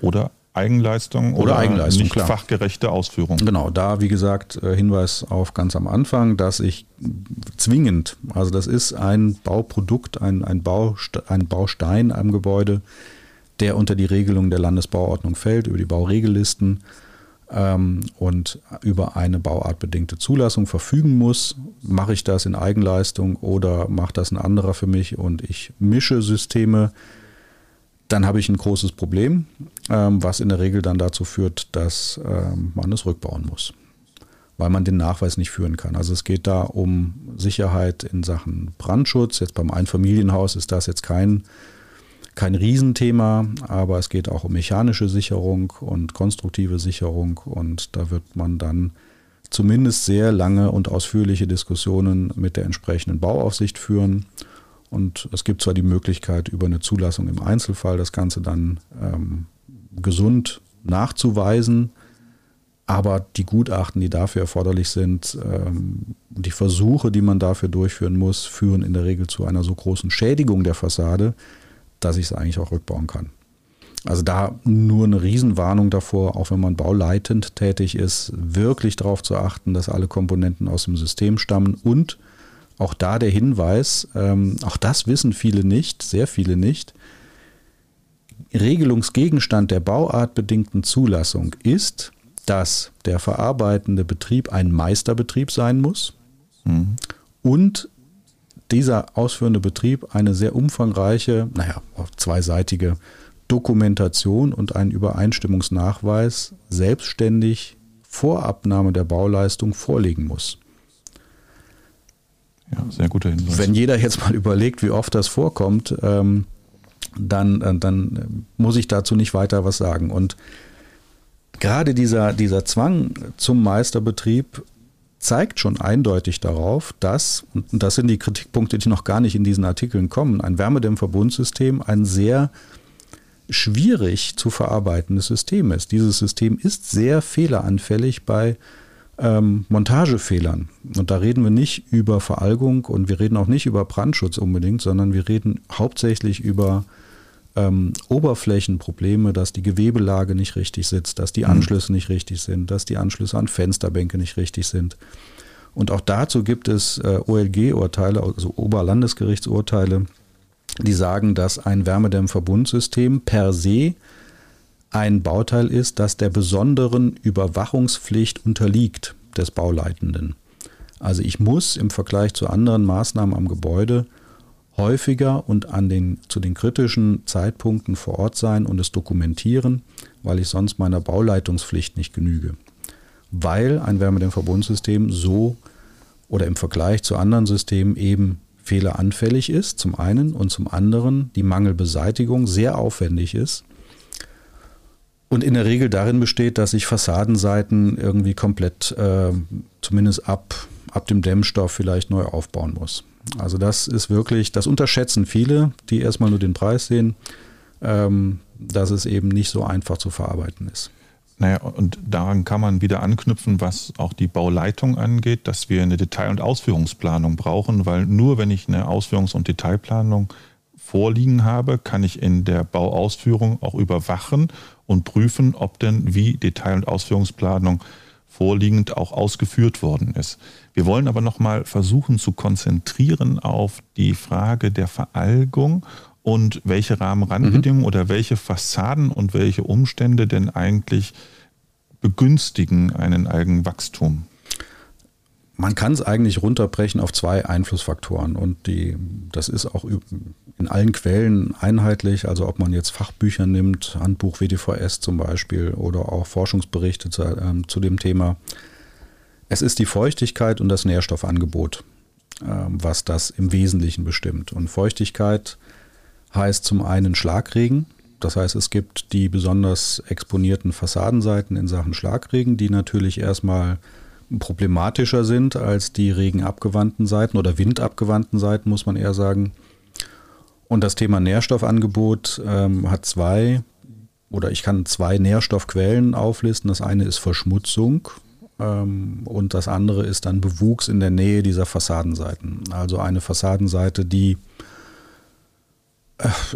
Oder Eigenleistung oder, oder Eigenleistung, nicht klar. fachgerechte Ausführung. Genau, da wie gesagt äh, Hinweis auf ganz am Anfang, dass ich zwingend, also das ist ein Bauprodukt, ein, ein, Bauste ein Baustein am Gebäude, der unter die Regelung der Landesbauordnung fällt, über die Bauregellisten und über eine bauartbedingte Zulassung verfügen muss. Mache ich das in Eigenleistung oder macht das ein anderer für mich und ich mische Systeme, dann habe ich ein großes Problem, ähm, was in der Regel dann dazu führt, dass ähm, man es rückbauen muss, weil man den Nachweis nicht führen kann. Also es geht da um Sicherheit in Sachen Brandschutz. Jetzt beim Einfamilienhaus ist das jetzt kein, kein Riesenthema, aber es geht auch um mechanische Sicherung und konstruktive Sicherung. Und da wird man dann zumindest sehr lange und ausführliche Diskussionen mit der entsprechenden Bauaufsicht führen. Und es gibt zwar die Möglichkeit, über eine Zulassung im Einzelfall das Ganze dann ähm, gesund nachzuweisen, aber die Gutachten, die dafür erforderlich sind, ähm, die Versuche, die man dafür durchführen muss, führen in der Regel zu einer so großen Schädigung der Fassade, dass ich es eigentlich auch rückbauen kann. Also da nur eine Riesenwarnung davor, auch wenn man bauleitend tätig ist, wirklich darauf zu achten, dass alle Komponenten aus dem System stammen und auch da der Hinweis, ähm, auch das wissen viele nicht, sehr viele nicht. Regelungsgegenstand der bauartbedingten Zulassung ist, dass der verarbeitende Betrieb ein Meisterbetrieb sein muss mhm. und dieser ausführende Betrieb eine sehr umfangreiche, naja, zweiseitige Dokumentation und einen Übereinstimmungsnachweis selbstständig vor Abnahme der Bauleistung vorlegen muss. Ja, sehr guter Hinweis. Wenn jeder jetzt mal überlegt, wie oft das vorkommt, ähm, dann, äh, dann muss ich dazu nicht weiter was sagen. Und gerade dieser, dieser Zwang zum Meisterbetrieb zeigt schon eindeutig darauf, dass, und das sind die Kritikpunkte, die noch gar nicht in diesen Artikeln kommen, ein Wärmedämmverbundsystem ein sehr schwierig zu verarbeitendes System ist. Dieses System ist sehr fehleranfällig bei ähm, Montagefehlern. Und da reden wir nicht über Veralgung und wir reden auch nicht über Brandschutz unbedingt, sondern wir reden hauptsächlich über ähm, Oberflächenprobleme, dass die Gewebelage nicht richtig sitzt, dass die mhm. Anschlüsse nicht richtig sind, dass die Anschlüsse an Fensterbänke nicht richtig sind. Und auch dazu gibt es äh, OLG-Urteile, also Oberlandesgerichtsurteile, die sagen, dass ein Wärmedämmverbundsystem per se ein Bauteil ist, das der besonderen Überwachungspflicht unterliegt des Bauleitenden. Also ich muss im Vergleich zu anderen Maßnahmen am Gebäude häufiger und an den, zu den kritischen Zeitpunkten vor Ort sein und es dokumentieren, weil ich sonst meiner Bauleitungspflicht nicht genüge. Weil ein Wärmedämmverbundsystem so oder im Vergleich zu anderen Systemen eben fehleranfällig ist, zum einen, und zum anderen die Mangelbeseitigung sehr aufwendig ist und in der Regel darin besteht, dass ich Fassadenseiten irgendwie komplett, äh, zumindest ab, ab dem Dämmstoff vielleicht neu aufbauen muss. Also das ist wirklich, das unterschätzen viele, die erstmal nur den Preis sehen, ähm, dass es eben nicht so einfach zu verarbeiten ist. Naja, und daran kann man wieder anknüpfen, was auch die Bauleitung angeht, dass wir eine Detail- und Ausführungsplanung brauchen, weil nur wenn ich eine Ausführungs- und Detailplanung vorliegen habe, kann ich in der Bauausführung auch überwachen und prüfen, ob denn wie Detail- und Ausführungsplanung vorliegend auch ausgeführt worden ist. Wir wollen aber nochmal versuchen zu konzentrieren auf die Frage der Veralgung und welche Rahmenrandbedingungen mhm. oder welche Fassaden und welche Umstände denn eigentlich begünstigen einen Algenwachstum. Man kann es eigentlich runterbrechen auf zwei Einflussfaktoren und die, das ist auch in allen Quellen einheitlich, also ob man jetzt Fachbücher nimmt, Handbuch WDVS zum Beispiel oder auch Forschungsberichte zu, äh, zu dem Thema. Es ist die Feuchtigkeit und das Nährstoffangebot, äh, was das im Wesentlichen bestimmt. Und Feuchtigkeit heißt zum einen Schlagregen, das heißt, es gibt die besonders exponierten Fassadenseiten in Sachen Schlagregen, die natürlich erstmal problematischer sind als die regenabgewandten Seiten oder windabgewandten Seiten, muss man eher sagen. Und das Thema Nährstoffangebot ähm, hat zwei oder ich kann zwei Nährstoffquellen auflisten. Das eine ist Verschmutzung, Ähm, und das andere ist dann Bewuchs in der Nähe dieser Fassadenseiten. Also eine Fassadenseite, die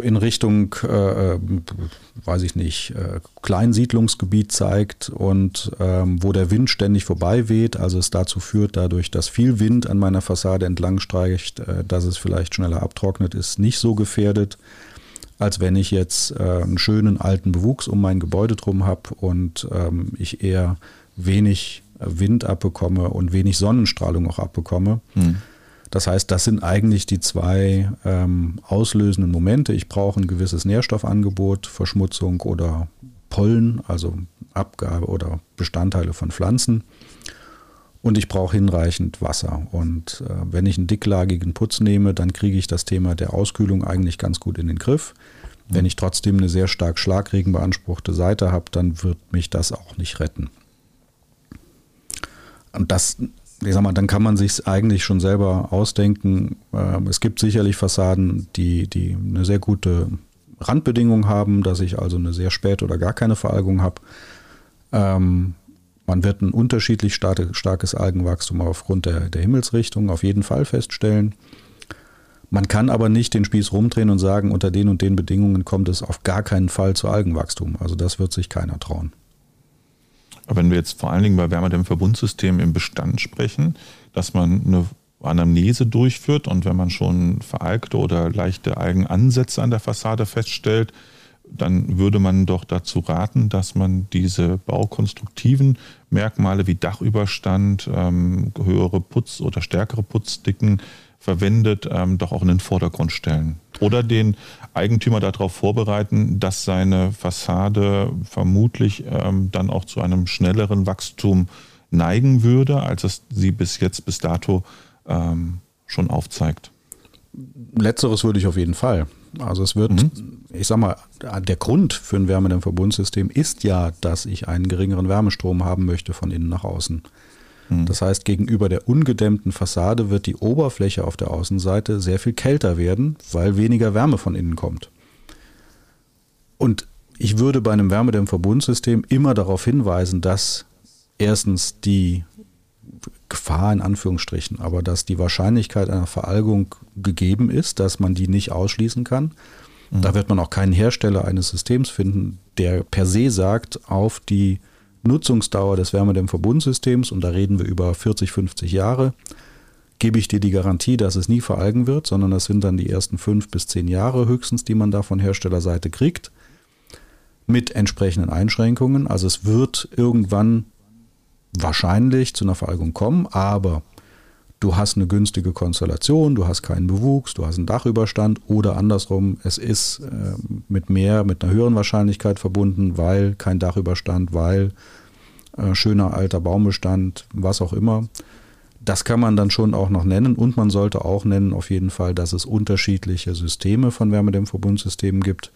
in Richtung, äh, weiß ich nicht, äh, Kleinsiedlungsgebiet zeigt und ähm, wo der Wind ständig vorbei weht, also es dazu führt, dadurch, dass viel Wind an meiner Fassade entlang streicht, äh, dass es vielleicht schneller abtrocknet, ist nicht so gefährdet, als wenn ich jetzt äh, einen schönen alten Bewuchs um mein Gebäude drum habe und ähm, ich eher wenig Wind abbekomme und wenig Sonnenstrahlung auch abbekomme. Mhm. Das heißt, das sind eigentlich die zwei ähm, auslösenden Momente. Ich brauche ein gewisses Nährstoffangebot, Verschmutzung oder Pollen, also Abgabe oder Bestandteile von Pflanzen. Und ich brauche hinreichend Wasser. Und äh, wenn ich einen dicklagigen Putz nehme, dann kriege ich das Thema der Auskühlung eigentlich ganz gut in den Griff. Wenn ich trotzdem eine sehr stark Schlagregen beanspruchte Seite habe, dann wird mich das auch nicht retten. Und das ich sag mal, dann kann man sich eigentlich schon selber ausdenken. Ähm, es gibt sicherlich Fassaden, die, die eine sehr gute Randbedingung haben, dass ich also eine sehr späte oder gar keine Veralgung habe. Ähm, man wird ein unterschiedlich starkes Algenwachstum aufgrund der, der Himmelsrichtung auf jeden Fall feststellen. Man kann aber nicht den Spieß rumdrehen und sagen, unter den und den Bedingungen kommt es auf gar keinen Fall zu Algenwachstum. Also das wird sich keiner trauen. Aber wenn wir jetzt vor allen Dingen bei Wärmedämmverbundsystemen im Bestand sprechen, dass man eine Anamnese durchführt und wenn man schon veralgte oder leichte Algenansätze an der Fassade feststellt, dann würde man doch dazu raten, dass man diese baukonstruktiven Merkmale wie Dachüberstand, ähm, höhere Putz- oder stärkere Putzdicken verwendet, ähm, doch auch in den Vordergrund stellen. Oder den Eigentümer darauf vorbereiten, dass seine Fassade vermutlich ähm, dann auch zu einem schnelleren Wachstum neigen würde, als es sie bis jetzt, bis dato ähm, schon aufzeigt. Letzteres würde ich auf jeden Fall. Also es wird, mhm. ich sag mal, der Grund für ein Wärmedämmverbundsystem ist ja, dass ich einen geringeren Wärmestrom haben möchte von innen nach außen. Mhm. Das heißt, gegenüber der ungedämmten Fassade wird die Oberfläche auf der Außenseite sehr viel kälter werden, weil weniger Wärme von innen kommt. Und ich würde bei einem Wärmedämmverbundsystem immer darauf hinweisen, dass erstens die Gefahr in Anführungsstrichen, aber dass die Wahrscheinlichkeit einer Veralgung gegeben ist, dass man die nicht ausschließen kann. Mhm. Da wird man auch keinen Hersteller eines Systems finden, der per se sagt, auf die Nutzungsdauer des Wärmedämmverbundsystems, und da reden wir über 40, 50 Jahre, gebe ich dir die Garantie, dass es nie veralgen wird, sondern das sind dann die ersten fünf bis zehn Jahre höchstens, die man da von Herstellerseite kriegt, mit entsprechenden Einschränkungen. Also es wird irgendwann wahrscheinlich zu einer Veralgung kommen, aber du hast eine günstige Konstellation, du hast keinen Bewuchs, du hast einen Dachüberstand oder andersrum, es ist äh, mit mehr, mit einer höheren Wahrscheinlichkeit verbunden, weil kein Dachüberstand, weil äh, schöner alter Baumbestand, was auch immer. Das kann man dann schon auch noch nennen und man sollte auch nennen auf jeden Fall, dass es unterschiedliche Systeme von Wärmedämmverbundsystemen gibt,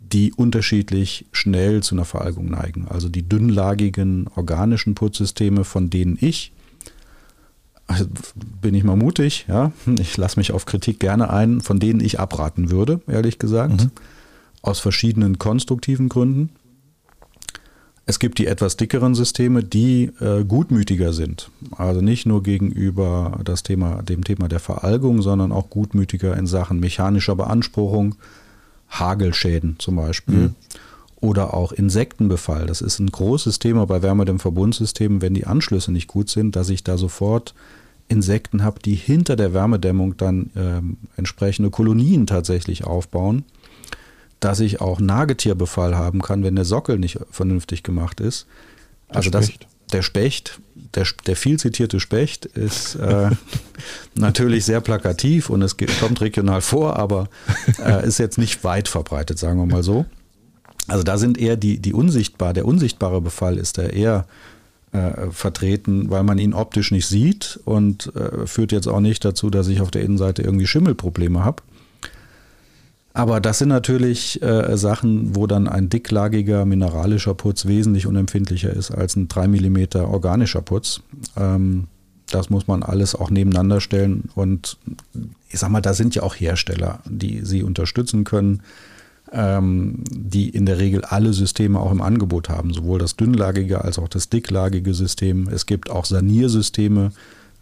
die unterschiedlich schnell zu einer Veralgung neigen. Also die dünnlagigen organischen Putzsysteme, von denen ich bin ich mal mutig, ja. Ich lasse mich auf Kritik gerne ein, von denen ich abraten würde, ehrlich gesagt. Mhm. Aus verschiedenen konstruktiven Gründen. Es gibt die etwas dickeren Systeme, die äh, gutmütiger sind. Also nicht nur gegenüber das Thema, dem Thema der Veralgung, sondern auch gutmütiger in Sachen mechanischer Beanspruchung, Hagelschäden zum Beispiel. Mhm. Oder auch Insektenbefall. Das ist ein großes Thema bei Wärmedämmverbundsystemen, wenn die Anschlüsse nicht gut sind, dass ich da sofort Insekten habe, die hinter der Wärmedämmung dann ähm, entsprechende Kolonien tatsächlich aufbauen, dass ich auch Nagetierbefall haben kann, wenn der Sockel nicht vernünftig gemacht ist. Also das, der Specht, der, der viel zitierte Specht ist äh, natürlich sehr plakativ und es kommt regional vor, aber äh, ist jetzt nicht weit verbreitet, sagen wir mal so. Also da sind eher die, die unsichtbar, der unsichtbare Befall ist da eher äh, vertreten, weil man ihn optisch nicht sieht und äh, führt jetzt auch nicht dazu, dass ich auf der Innenseite irgendwie Schimmelprobleme habe. Aber das sind natürlich äh, Sachen, wo dann ein dicklagiger mineralischer Putz wesentlich unempfindlicher ist als ein 3 mm organischer Putz. Ähm, das muss man alles auch nebeneinander stellen. Und ich sag mal, da sind ja auch Hersteller, die sie unterstützen können. Ähm, die in der Regel alle Systeme auch im Angebot haben, sowohl das dünnlagige als auch das dicklagige System. Es gibt auch Saniersysteme,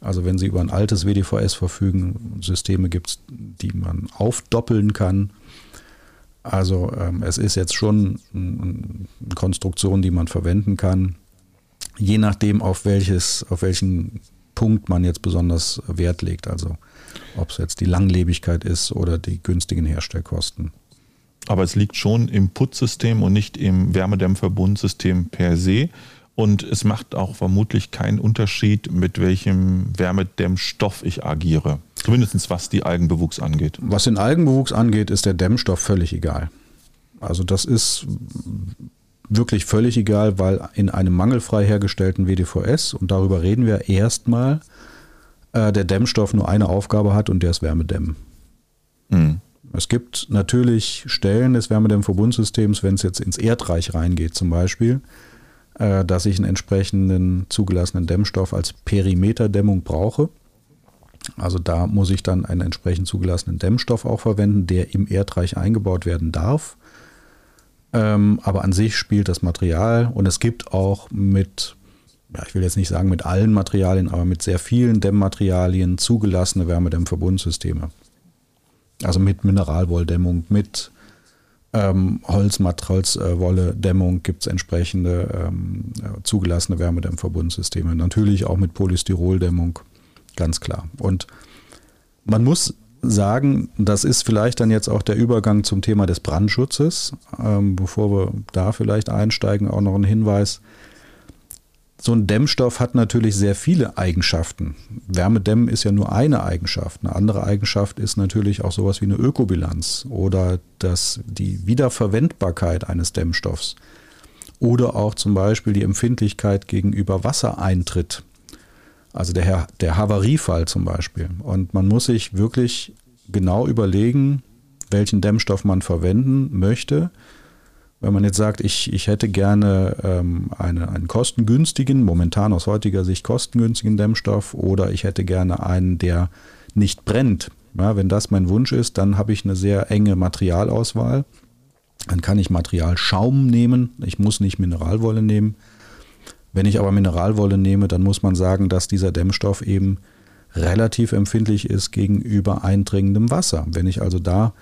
also wenn Sie über ein altes WDVS verfügen, Systeme gibt es, die man aufdoppeln kann. Also ähm, es ist jetzt schon eine Konstruktion, die man verwenden kann, je nachdem, auf welches, auf welchen Punkt man jetzt besonders Wert legt. Also ob es jetzt die Langlebigkeit ist oder die günstigen Herstellkosten. Aber es liegt schon im Putzsystem und nicht im Wärmedämmverbundsystem per se. Und es macht auch vermutlich keinen Unterschied, mit welchem Wärmedämmstoff ich agiere. Zumindest was die Algenbewuchs angeht. Was den Algenbewuchs angeht, ist der Dämmstoff völlig egal. Also das ist wirklich völlig egal, weil in einem mangelfrei hergestellten WDVS, und darüber reden wir erstmal, äh, der Dämmstoff nur eine Aufgabe hat und der ist Wärmedämmen. Mhm. Es gibt natürlich Stellen des Wärmedämmverbundsystems, wenn es jetzt ins Erdreich reingeht zum Beispiel, äh, dass ich einen entsprechenden zugelassenen Dämmstoff als Perimeterdämmung brauche. Also da muss ich dann einen entsprechend zugelassenen Dämmstoff auch verwenden, der im Erdreich eingebaut werden darf. Ähm, aber an sich spielt das Material und es gibt auch mit, ja, ich will jetzt nicht sagen mit allen Materialien, aber mit sehr vielen Dämmmaterialien zugelassene Wärmedämmverbundsysteme. Also mit Mineralwolldämmung, mit ähm, Holzwolle-Dämmung gibt es entsprechende ähm, zugelassene Wärmedämmverbundsysteme. Natürlich auch mit Polystyroldämmung, ganz klar. Und man muss sagen, das ist vielleicht dann jetzt auch der Übergang zum Thema des Brandschutzes. Ähm, bevor wir da vielleicht einsteigen, auch noch ein Hinweis. So ein Dämmstoff hat natürlich sehr viele Eigenschaften. Wärmedämmen ist ja nur eine Eigenschaft. Eine andere Eigenschaft ist natürlich auch sowas wie eine Ökobilanz oder das, die Wiederverwendbarkeit eines Dämmstoffs oder auch zum Beispiel die Empfindlichkeit gegenüber Wassereintritt. Also der, der Havariefall zum Beispiel. Und man muss sich wirklich genau überlegen, welchen Dämmstoff man verwenden möchte wenn man jetzt sagt, ich, ich hätte gerne ähm, eine, einen kostengünstigen, momentan aus heutiger Sicht kostengünstigen Dämmstoff oder ich hätte gerne einen, der nicht brennt. Ja, wenn das mein Wunsch ist, dann habe ich eine sehr enge Materialauswahl. Dann kann ich Materialschaum nehmen. Ich muss nicht Mineralwolle nehmen. Wenn ich aber Mineralwolle nehme, dann muss man sagen, dass dieser Dämmstoff eben relativ empfindlich ist gegenüber eindringendem Wasser. Wenn ich also da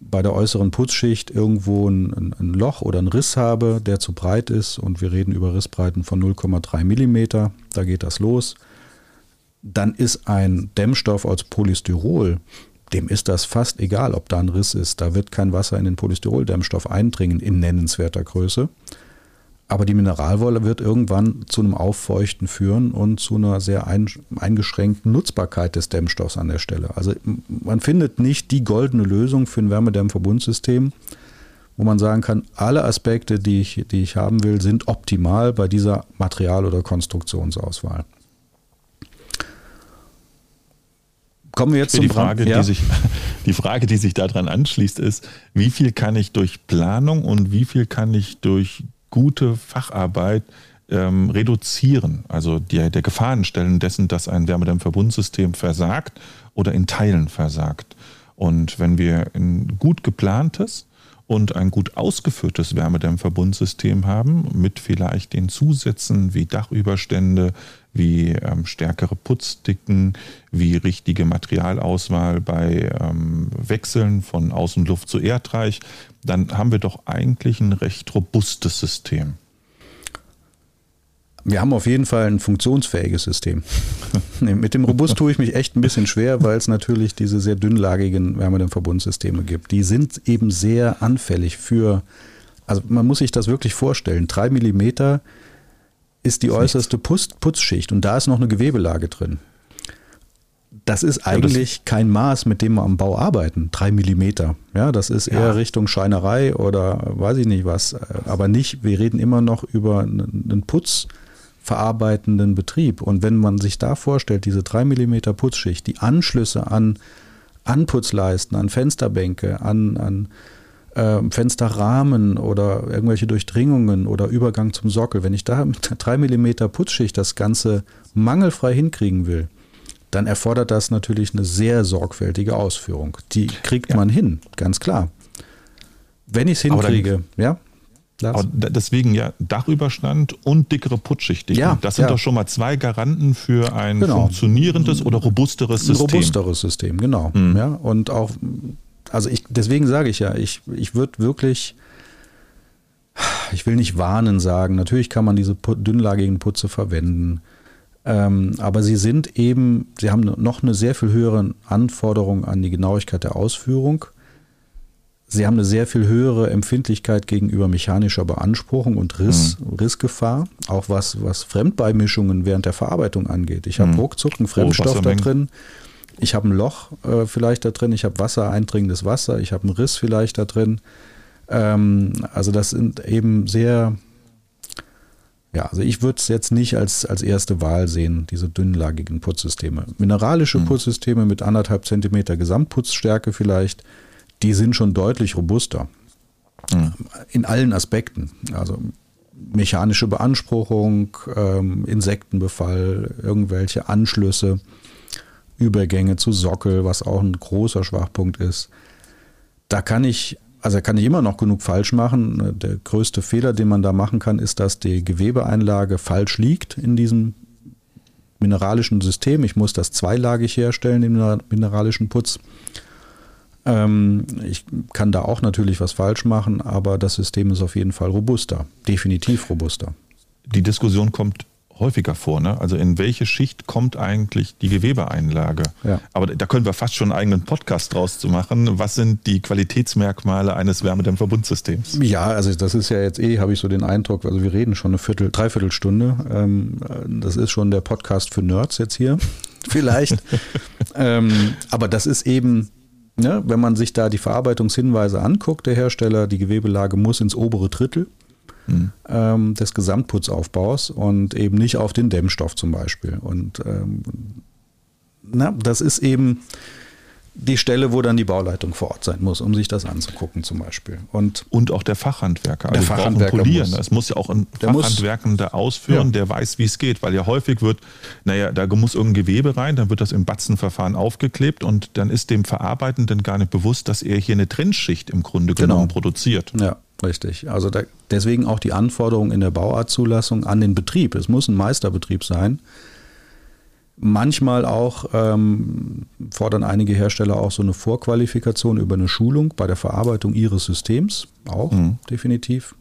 bei der äußeren Putzschicht irgendwo ein, ein, Loch oder ein Riss habe, der zu breit ist, und wir reden über Rissbreiten von 0,3 mm, da geht das los, dann ist ein Dämmstoff aus Polystyrol, dem ist das fast egal, ob da ein Riss ist. Da wird kein Wasser in den Polystyroldämmstoff eindringen in nennenswerter Größe. Aber die Mineralwolle wird irgendwann zu einem Auffeuchten führen und zu einer sehr eingeschränkten Nutzbarkeit des Dämmstoffs an der Stelle. Also man findet nicht die goldene Lösung für ein Wärmedämmverbundsystem, wo man sagen kann, alle Aspekte, die ich, die ich haben will, sind optimal bei dieser Material- oder Konstruktionsauswahl. Kommen wir jetzt zum die Frage, ja? die sich die Frage, die sich daran anschließt, ist, wie viel kann ich durch Planung und wie viel kann ich durch gute Facharbeit ähm, reduzieren, also die, der Gefahrenstellen dessen, dass ein Wärmedämmverbundsystem versagt oder in Teilen versagt. Und wenn wir ein gut geplantes und ein gut ausgeführtes Wärmedämmverbundsystem haben, mit vielleicht den Zusätzen wie Dachüberstände, wie ähm, stärkere Putzdicken, wie richtige Materialauswahl bei ähm, Wechseln von Außenluft zu Erdreich, dann haben wir doch eigentlich ein recht robustes System. Wir haben auf jeden Fall ein funktionsfähiges System. Mit dem Robust tue ich mich echt ein bisschen schwer, weil es natürlich diese sehr dünnlagigen Wärmedämmverbundsysteme gibt. Die sind eben sehr anfällig für, also man muss sich das wirklich vorstellen, drei Millimeter ist die äußerste Putz, Putzschicht und da ist noch eine Gewebelage drin. Das ist eigentlich ja, das kein Maß, mit dem wir am Bau arbeiten. Drei Millimeter. Ja, das ist eher ja. Richtung Scheinerei oder weiß ich nicht was. Aber nicht, wir reden immer noch über einen putzverarbeitenden Betrieb. Und wenn man sich da vorstellt, diese drei Millimeter Putzschicht, die Anschlüsse an Anputzleisten, an Fensterbänke, an, an äh, Fensterrahmen oder irgendwelche Durchdringungen oder Übergang zum Sockel, wenn ich da mit 3 mm Putzschicht das Ganze mangelfrei hinkriegen will, dann erfordert das natürlich eine sehr sorgfältige Ausführung. Die kriegt ja. man hin, ganz klar. Wenn ich es hinkriege, ja. Deswegen ja Dachüberstand und dickere Putzschichten. Ja, das sind ja. doch schon mal zwei Garanten für ein genau. funktionierendes oder robusteres System. Ein robusteres System, genau. Mhm. Ja, und auch, also ich, deswegen sage ich ja, ich, ich würde wirklich, ich will nicht warnen sagen, natürlich kann man diese dünnlagigen Putze verwenden. Ähm, aber sie sind eben, sie haben noch eine sehr viel höhere Anforderung an die Genauigkeit der Ausführung Sie haben eine sehr viel höhere Empfindlichkeit gegenüber mechanischer Beanspruchung und Riss, mhm. Rissgefahr, auch was, was Fremdbeimischungen während der Verarbeitung angeht. Ich habe mhm. ruckzuck einen Fremdstoff da drin, ich habe ein Loch äh, vielleicht da drin, ich habe Wasser, eindringendes Wasser, ich habe einen Riss vielleicht da drin. Ähm, also das sind eben sehr, ja, also ich würde es jetzt nicht als, als erste Wahl sehen, diese dünnlagigen Putzsysteme. Mineralische mhm. Putzsysteme mit anderthalb Zentimeter Gesamtputzstärke vielleicht, die sind schon deutlich robuster. Mhm. In allen Aspekten. Also mechanische Beanspruchung, ähm, Insektenbefall, irgendwelche Anschlüsse, Übergänge zu Sockel, was auch ein großer Schwachpunkt ist. Da kann ich, also kann ich immer noch genug falsch machen. Der größte Fehler, den man da machen kann, ist, dass die Gewebeeinlage falsch liegt in diesem mineralischen System. Ich muss das zweilagig herstellen, den mineralischen Putz. Ähm, ich kann da auch natürlich was falsch machen, aber das System ist auf jeden Fall robuster, definitiv robuster. Die Diskussion kommt häufiger vor. Ne? Also in welche Schicht kommt eigentlich die Gewebeeinlage? Ja. Aber da können wir fast schon einen eigenen Podcast draus zu machen. Was sind die Qualitätsmerkmale eines Wärmedämmverbundsystems? Ja, also das ist ja jetzt eh, habe ich so den Eindruck, also wir reden schon eine Viertel, Dreiviertelstunde. Ähm, das ist schon der Podcast für Nerds jetzt hier, vielleicht. ähm, aber das ist eben Ne, wenn man sich da die Verarbeitungshinweise anguckt, der Hersteller, die Gewebelage muss ins obere Drittel mhm. ähm, des Gesamtputzaufbaus und eben nicht auf den Dämmstoff zum Beispiel. Und ähm, na, das ist eben die Stelle, wo dann die Bauleitung vor Ort sein muss, um sich das anzugucken zum Beispiel. Und, und auch der Fachhandwerker. Der also Fachhandwerker polieren. Muss, es muss ja auch ein Fachhandwerkender ausführen, ja. der weiß, wie es geht. Weil ja häufig wird, naja, da muss irgendein Gewebe rein, dann wird das im Batzenverfahren aufgeklebt und dann ist dem Verarbeitenden gar nicht bewusst, dass er hier eine Trennschicht im Grunde genau. genommen produziert. Ja. Richtig. Also da, deswegen auch die Anforderung in der Bauartzulassung an den Betrieb. Es muss ein Meisterbetrieb sein Manchmal auch ähm, fordern einige Hersteller auch so eine Vorqualifikation über eine Schulung bei der Verarbeitung ihres Systems, auch mhm. definitiv.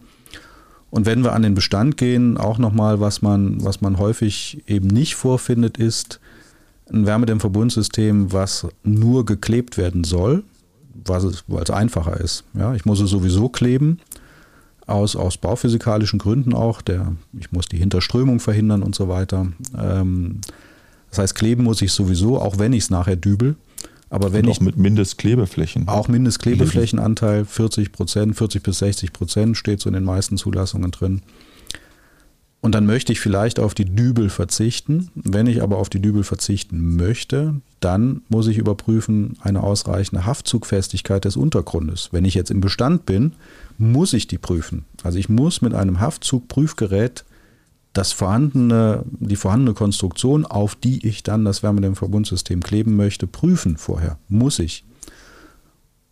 Und wenn wir an den Bestand gehen, auch nochmal, was man, was man häufig eben nicht vorfindet, ist ein Wärmedämmverbundsystem, was nur geklebt werden soll, weil es einfacher ist. Ja, ich muss es sowieso kleben, aus, aus bauphysikalischen Gründen auch. Der, ich muss die Hinterströmung verhindern und so weiter. Ähm, das heißt, kleben muss ich sowieso, auch wenn ich es nachher dübel. Aber wenn Und ich. mit Mindestklebeflächen. Auch Mindestklebeflächenanteil 40 Prozent, 40 bis 60 Prozent steht so in den meisten Zulassungen drin. Und dann möchte ich vielleicht auf die Dübel verzichten. Wenn ich aber auf die Dübel verzichten möchte, dann muss ich überprüfen eine ausreichende Haftzugfestigkeit des Untergrundes. Wenn ich jetzt im Bestand bin, muss ich die prüfen. Also ich muss mit einem Haftzugprüfgerät das vorhandene, die vorhandene Konstruktion, auf die ich dann das Wärmedämmverbundsystem kleben möchte, prüfen vorher. Muss ich.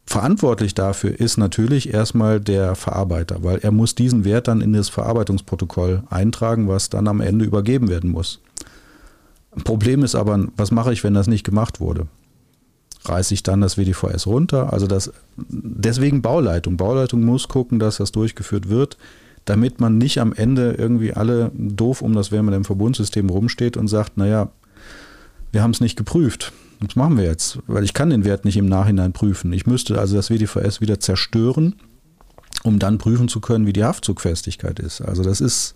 Verantwortlich dafür ist natürlich erstmal der Verarbeiter, weil er muss diesen Wert dann in das Verarbeitungsprotokoll eintragen, was dann am Ende übergeben werden muss. Problem ist aber, was mache ich, wenn das nicht gemacht wurde? Reiße ich dann das WDVS runter? Also das, deswegen Bauleitung. Bauleitung muss gucken, dass das durchgeführt wird damit man nicht am Ende irgendwie alle doof um das Wärmedämmverbundsystem rumsteht und sagt, naja, wir haben es nicht geprüft. Was machen wir jetzt? Weil ich kann den Wert nicht im Nachhinein prüfen. Ich müsste also das WDVS wieder zerstören, um dann prüfen zu können, wie die Haftzugfestigkeit ist. Also das ist,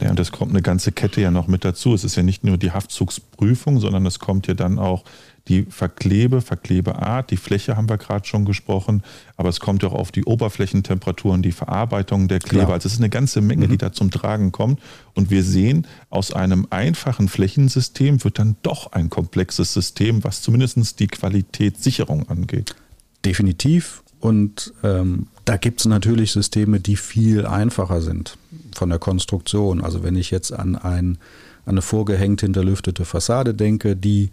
ja, und das kommt eine ganze Kette ja noch mit dazu. Es ist ja nicht nur die Haftzugsprüfung, sondern es kommt ja dann auch die Verklebe, Verklebeart, die Fläche haben wir gerade schon gesprochen, aber es kommt auch auf die Oberflächentemperaturen, die Verarbeitung der Kleber. Klar. Also es ist eine ganze Menge, mhm. die da zum Tragen kommt. Und wir sehen, aus einem einfachen Flächensystem wird dann doch ein komplexes System, was zumindest die Qualitätssicherung angeht. Definitiv. Und ähm, da gibt es natürlich Systeme, die viel einfacher sind von der Konstruktion. Also wenn ich jetzt an, ein, an eine vorgehängt hinterlüftete Fassade denke, die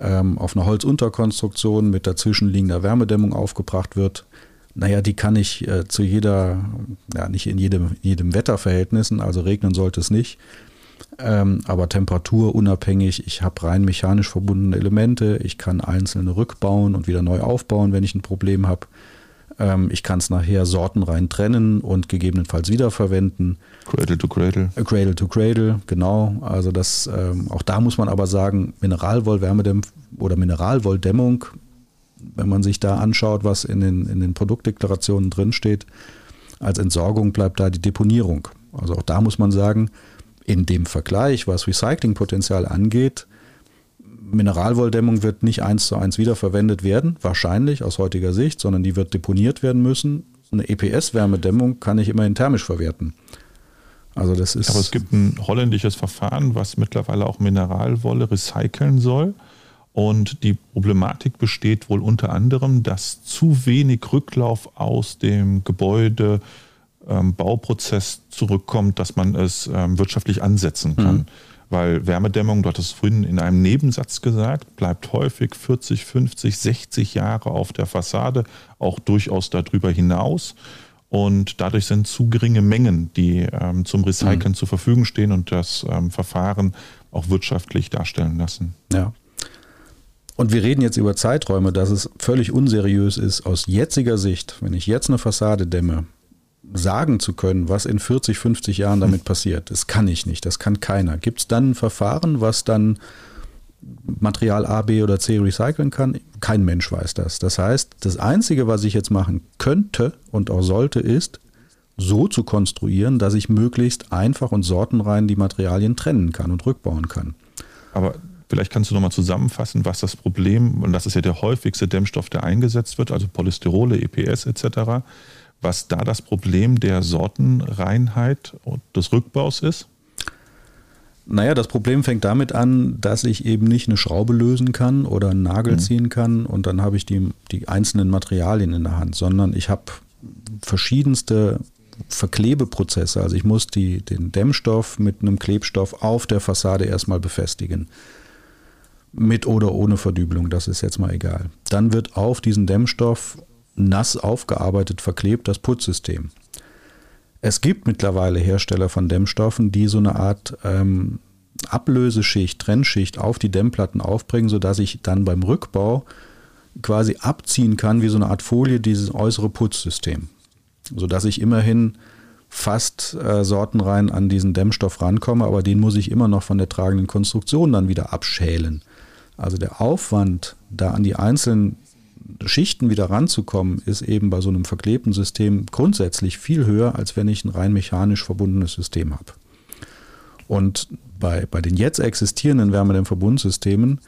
ähm, auf einer Holzunterkonstruktion mit dazwischenliegender Wärmedämmung aufgebracht wird, Naja, die kann ich äh, zu jeder, ja nicht in jedem, jedem Wetterverhältnissen, also regnen sollte es nicht, ähm, aber temperaturunabhängig. Ich habe rein mechanisch verbundene Elemente. Ich kann einzelne rückbauen und wieder neu aufbauen, wenn ich ein Problem habe. Ähm, ich kann es nachher sortenrein trennen und gegebenenfalls wiederverwenden. Cradle to Cradle. Äh, Cradle to Cradle, genau. Also das, ähm, auch da muss man aber sagen, Mineralwollwärmedämpf oder Mineralwolldämmung, wenn man sich da anschaut, was in den, in den Produktdeklarationen drinsteht, als Entsorgung bleibt da die Deponierung. Also auch da muss man sagen, in dem Vergleich, was Recyclingpotenzial angeht, Mineralwolldämmung wird nicht eins zu eins wiederverwendet werden, wahrscheinlich aus heutiger Sicht, sondern die wird deponiert werden müssen. Eine EPS-Wärmedämmung kann ich immerhin thermisch verwerten. Also das ist. Aber es gibt ein holländisches Verfahren, was mittlerweile auch Mineralwolle recyceln soll. Und die Problematik besteht wohl unter anderem, dass zu wenig Rücklauf aus dem Gebäude ähm, Bauprozess zurückkommt, dass man es ähm, wirtschaftlich ansetzen kann. Mhm. Weil Wärmedämmung, du hattest es vorhin in einem Nebensatz gesagt, bleibt häufig 40, 50, 60 Jahre auf der Fassade, auch durchaus darüber hinaus. Und dadurch sind zu geringe Mengen, die ähm, zum Recyceln mhm. zur Verfügung stehen und das ähm, Verfahren auch wirtschaftlich darstellen lassen. Ja. Und wir reden jetzt über Zeiträume, dass es völlig unseriös ist, aus jetziger Sicht, wenn ich jetzt eine Fassade dämme, sagen zu können, was in 40, 50 Jahren damit passiert. Das kann ich nicht, das kann keiner. Gibt es dann ein Verfahren, was dann Material A, B oder C recyceln kann? Kein Mensch weiß das. Das heißt, das Einzige, was ich jetzt machen könnte und auch sollte, ist, so zu konstruieren, dass ich möglichst einfach und sortenrein die Materialien trennen kann und rückbauen kann. Aber vielleicht kannst du nochmal zusammenfassen, was das Problem, und das ist ja der häufigste Dämmstoff, der eingesetzt wird, also Polystyrole, EPS etc., was da das Problem der Sortenreinheit und des Rückbaus ist? Naja, das Problem fängt damit an, dass ich eben nicht eine Schraube lösen kann oder einen Nagel mhm. ziehen kann und dann habe ich die, die einzelnen Materialien in der Hand, sondern ich habe verschiedenste Verklebeprozesse. Also ich muss die, den Dämmstoff mit einem Klebstoff auf der Fassade erstmal befestigen. Mit oder ohne Verdübelung, das ist jetzt mal egal. Dann wird auf diesen Dämmstoff nass aufgearbeitet verklebt das Putzsystem. Es gibt mittlerweile Hersteller von Dämmstoffen, die so eine Art ähm, Ablöseschicht, Trennschicht auf die Dämmplatten aufbringen, sodass ich dann beim Rückbau quasi abziehen kann, wie so eine Art Folie, dieses äußere Putzsystem. Sodass ich immerhin fast äh, sortenrein an diesen Dämmstoff rankomme, aber den muss ich immer noch von der tragenden Konstruktion dann wieder abschälen. Also der Aufwand, da an die einzelnen Schichten wieder ranzukommen, ist eben bei so einem verklebten System grundsätzlich viel höher, als wenn ich ein rein mechanisch verbundenes System habe. Und bei, bei den jetzt existierenden Wärmedämmverbundsystemen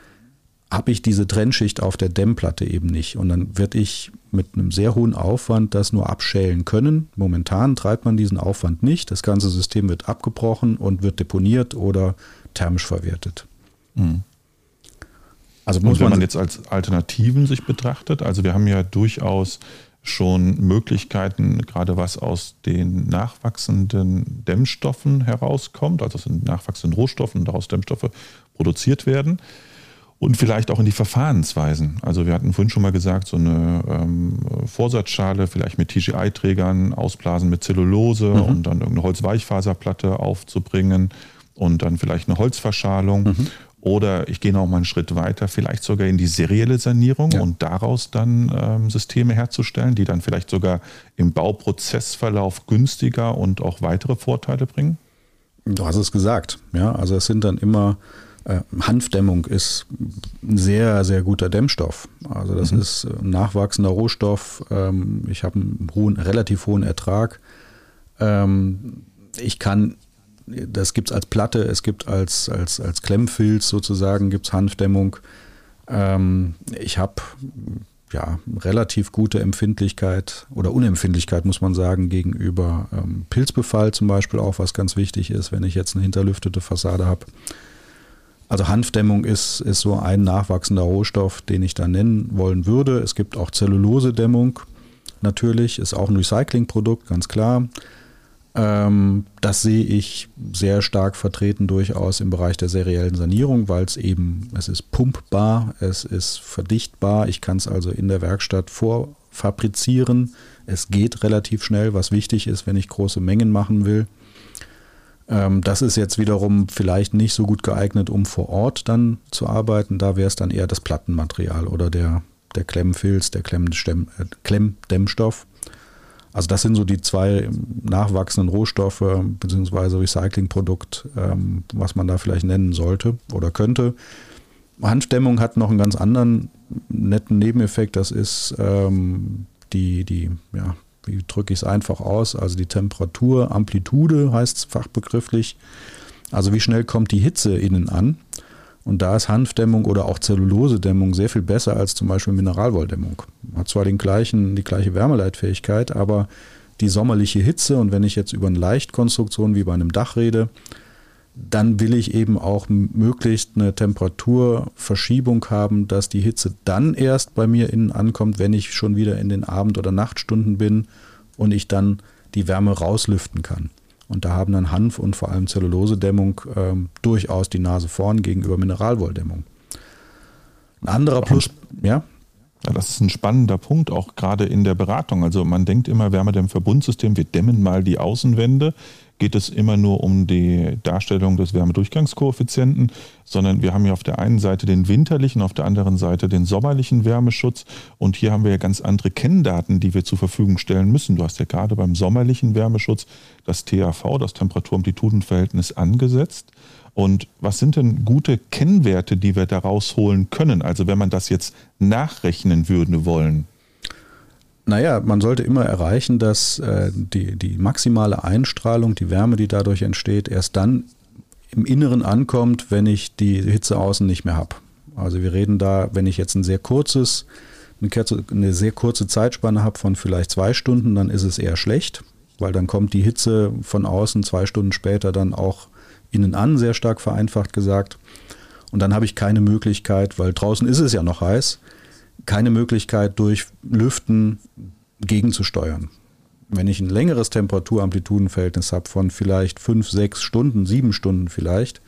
habe ich diese Trennschicht auf der Dämmplatte eben nicht. Und dann werde ich mit einem sehr hohen Aufwand das nur abschälen können. Momentan treibt man diesen Aufwand nicht. Das ganze System wird abgebrochen und wird deponiert oder thermisch verwertet. Mhm. Also muss wenn man, man jetzt als Alternativen sich betrachtet, also wir haben ja durchaus schon Möglichkeiten, gerade was aus den nachwachsenden Dämmstoffen herauskommt, also aus den nachwachsenden Rohstoffen und daraus Dämmstoffe produziert werden. Und vielleicht auch in die Verfahrensweisen. Also wir hatten vorhin schon mal gesagt, so eine ähm, Vorsatzschale, vielleicht mit TGI-Trägern, ausblasen mit Zellulose mhm. und dann irgendeine Holzweichfaserplatte aufzubringen und dann vielleicht eine Holzverschalung. Mhm. Oder ich gehe noch mal einen Schritt weiter, vielleicht sogar in die serielle Sanierung ja. und daraus dann ähm, Systeme herzustellen, die dann vielleicht sogar im Bauprozessverlauf günstiger und auch weitere Vorteile bringen? Du hast es gesagt, ja. Also es sind dann immer äh, Hanfdämmung ist ein sehr, sehr guter Dämmstoff. Also das mhm. ist ein nachwachsender Rohstoff. Ähm, ich habe einen hohen, relativ hohen Ertrag. Ähm, ich kann das gibt es als Platte, es gibt als, als, als Klemmfilz sozusagen, gibt es Hanfdämmung. Ähm, ich habe ja, relativ gute Empfindlichkeit oder Unempfindlichkeit, muss man sagen, gegenüber ähm, Pilzbefall zum Beispiel auch, was ganz wichtig ist, wenn ich jetzt eine hinterlüftete Fassade habe. Also Hanfdämmung ist, ist so ein nachwachsender Rohstoff, den ich da nennen wollen würde. Es gibt auch Zellulosedämmung natürlich, ist auch ein Recyclingprodukt, ganz klar. Ähm, das sehe ich sehr stark vertreten durchaus im Bereich der seriellen Sanierung, weil es eben, es ist pumpbar, es ist verdichtbar. Ich kann es also in der Werkstatt vor, fabrizieren. Es geht relativ schnell, was wichtig ist, wenn ich große Mengen machen will. Ähm, das ist jetzt wiederum vielleicht nicht so gut geeignet, um vor Ort dann zu arbeiten. Da wäre es dann eher das Plattenmaterial oder der, der Klemmfilz, der äh, Klemmdämmstoff. Also das sind so die zwei nachwachsenden Rohstoffe bzw. Recyclingprodukt, ähm, was man da vielleicht nennen sollte oder könnte. Hanfdämmung hat noch einen ganz anderen netten Nebeneffekt. Das ist ähm, die, die, ja, wie drücke ich es einfach aus? Also die Temperatur, Amplitude heißt es fachbegrifflich. Also wie schnell kommt die Hitze innen an? Und da ist Hanfdämmung oder auch Zellulosedämmung sehr viel besser als zum Beispiel Mineralwolldämmung. Hat zwar den gleichen, die gleiche Wärmeleitfähigkeit, aber die sommerliche Hitze und wenn ich jetzt über eine Leichtkonstruktion wie bei einem Dach rede, dann will ich eben auch möglichst eine Temperaturverschiebung haben, dass die Hitze dann erst bei mir innen ankommt, wenn ich schon wieder in den Abend- oder Nachtstunden bin und ich dann die Wärme rauslüften kann. Und da haben dann Hanf und vor allem Zellulosedämmung ähm, durchaus die Nase vorn gegenüber Mineralwolldämmung. Ein anderer Plus, ja. Ja, das ist ein spannender Punkt, auch gerade in der Beratung. Also man denkt immer, Wärmedämmverbundsystem, wir dämmen mal die Außenwände geht es immer nur um die Darstellung des Wärmedurchgangskoeffizienten, sondern wir haben ja auf der einen Seite den winterlichen, auf der anderen Seite den sommerlichen Wärmeschutz. Und hier haben wir ja ganz andere Kenndaten, die wir zur Verfügung stellen müssen. Du hast ja gerade beim sommerlichen Wärmeschutz das TAV, das Temperatur-Amplitudenverhältnis, angesetzt. Und was sind denn gute Kennwerte, die wir da rausholen können? Also wenn man das jetzt nachrechnen würde wollen. Naja, man sollte immer erreichen, dass äh, die, die maximale Einstrahlung, die Wärme, die dadurch entsteht, erst dann im Inneren ankommt, wenn ich die Hitze außen nicht mehr habe. Also wir reden da, wenn ich jetzt ein sehr kurzes, eine, eine sehr kurze Zeitspanne habe von vielleicht zwei Stunden, dann ist es eher schlecht, weil dann kommt die Hitze von außen zwei Stunden später dann auch innen an, sehr stark vereinfacht gesagt. Und dann habe ich keine Möglichkeit, weil draußen ist es ja noch heiß, keine Möglichkeit durch Lüften gegenzusteuern. Wenn ich ein längeres Temperaturamplitudenverhältnis habe von vielleicht fünf, sechs Stunden, sieben Stunden vielleicht,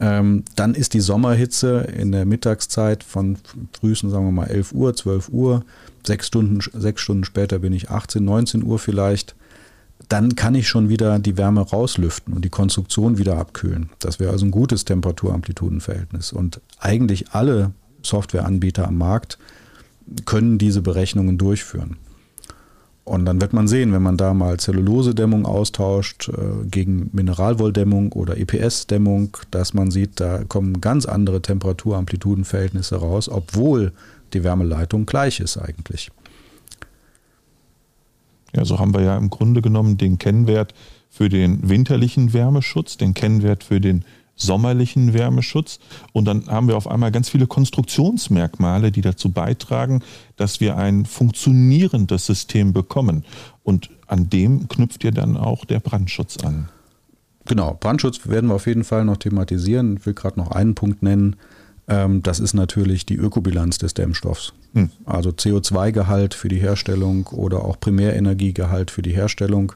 ähm, dann ist die Sommerhitze in der Mittagszeit von frühestens, sagen wir mal, 11 Uhr, 12 Uhr, sechs Stunden, sechs Stunden später bin ich 18, 19 Uhr vielleicht, dann kann ich schon wieder die Wärme rauslüften und die Konstruktion wieder abkühlen. Das wäre also ein gutes Temperaturamplitudenverhältnis. Und eigentlich alle Softwareanbieter am Markt können diese Berechnungen durchführen. Und dann wird man sehen, wenn man da mal Zellulosedämmung austauscht äh, gegen Mineralwolldämmung oder EPS-Dämmung, dass man sieht, da kommen ganz andere Temperaturamplitudenverhältnisse raus, obwohl die Wärmeleitung gleich ist eigentlich. Ja, so haben wir ja im Grunde genommen den Kennwert für den winterlichen Wärmeschutz, den Kennwert für den sommerlichen Wärmeschutz. Und dann haben wir auf einmal ganz viele Konstruktionsmerkmale, die dazu beitragen, dass wir ein funktionierendes System bekommen. Und an dem knüpft ja dann auch der Brandschutz an. Genau, Brandschutz werden wir auf jeden Fall noch thematisieren. Ich will gerade noch einen Punkt nennen. Ähm, das ist natürlich die Ökobilanz des Dämmstoffs. Hm. Also CO2-Gehalt für die Herstellung oder auch Primärenergiegehalt für die Herstellung.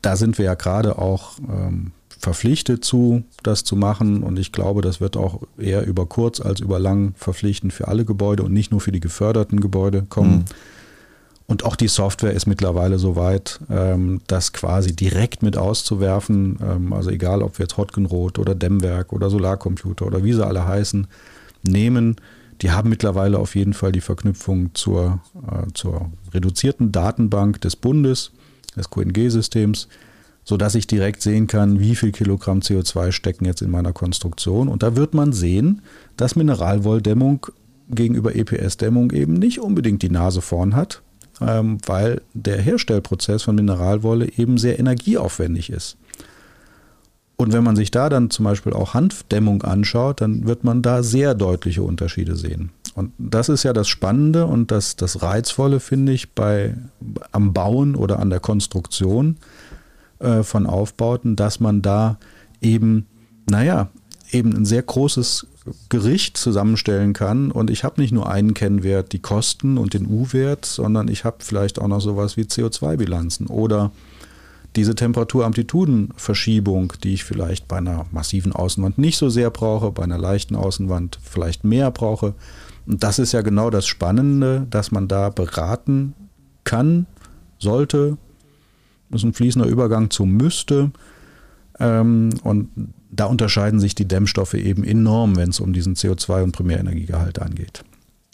Da sind wir ja gerade auch ähm, verpflichtet zu, das zu machen. Und ich glaube, das wird auch eher über kurz als über lang verpflichtend für alle Gebäude und nicht nur für die geförderten Gebäude kommen. Mhm. Und auch die Software ist mittlerweile so weit, ähm, das quasi direkt mit auszuwerfen. Ähm, also egal, ob wir jetzt Hotgenrot oder Dämmwerk oder Solarcomputer oder wie sie alle heißen, nehmen. Die haben mittlerweile auf jeden Fall die Verknüpfung zur, äh, zur reduzierten Datenbank des Bundes, des QNG-Systems sodass ich direkt sehen kann, wie viel Kilogramm CO2 stecken jetzt in meiner Konstruktion. Und da wird man sehen, dass Mineralwolldämmung gegenüber EPS-Dämmung eben nicht unbedingt die Nase vorn hat, ähm, weil der Herstellprozess von Mineralwolle eben sehr energieaufwendig ist. Und wenn man sich da dann zum Beispiel auch Hanfdämmung anschaut, dann wird man da sehr deutliche Unterschiede sehen. Und das ist ja das Spannende und das, das Reizvolle, finde ich, bei, am Bauen oder an der Konstruktion, äh, von Aufbauten, dass man da eben, naja, eben ein sehr großes Gericht zusammenstellen kann. Und ich habe nicht nur einen Kennwert, die Kosten und den U-Wert, sondern ich habe vielleicht auch noch sowas wie CO2-Bilanzen oder diese Temperaturamplitudenverschiebung, die ich vielleicht bei einer massiven Außenwand nicht so sehr brauche, bei einer leichten Außenwand vielleicht mehr brauche. Und das ist ja genau das Spannende, dass man da beraten kann, sollte. Ist ein fließender Übergang zu müsste. Ähm, und da unterscheiden sich die Dämmstoffe eben enorm, wenn es um diesen CO2- und Primärenergiegehalt angeht.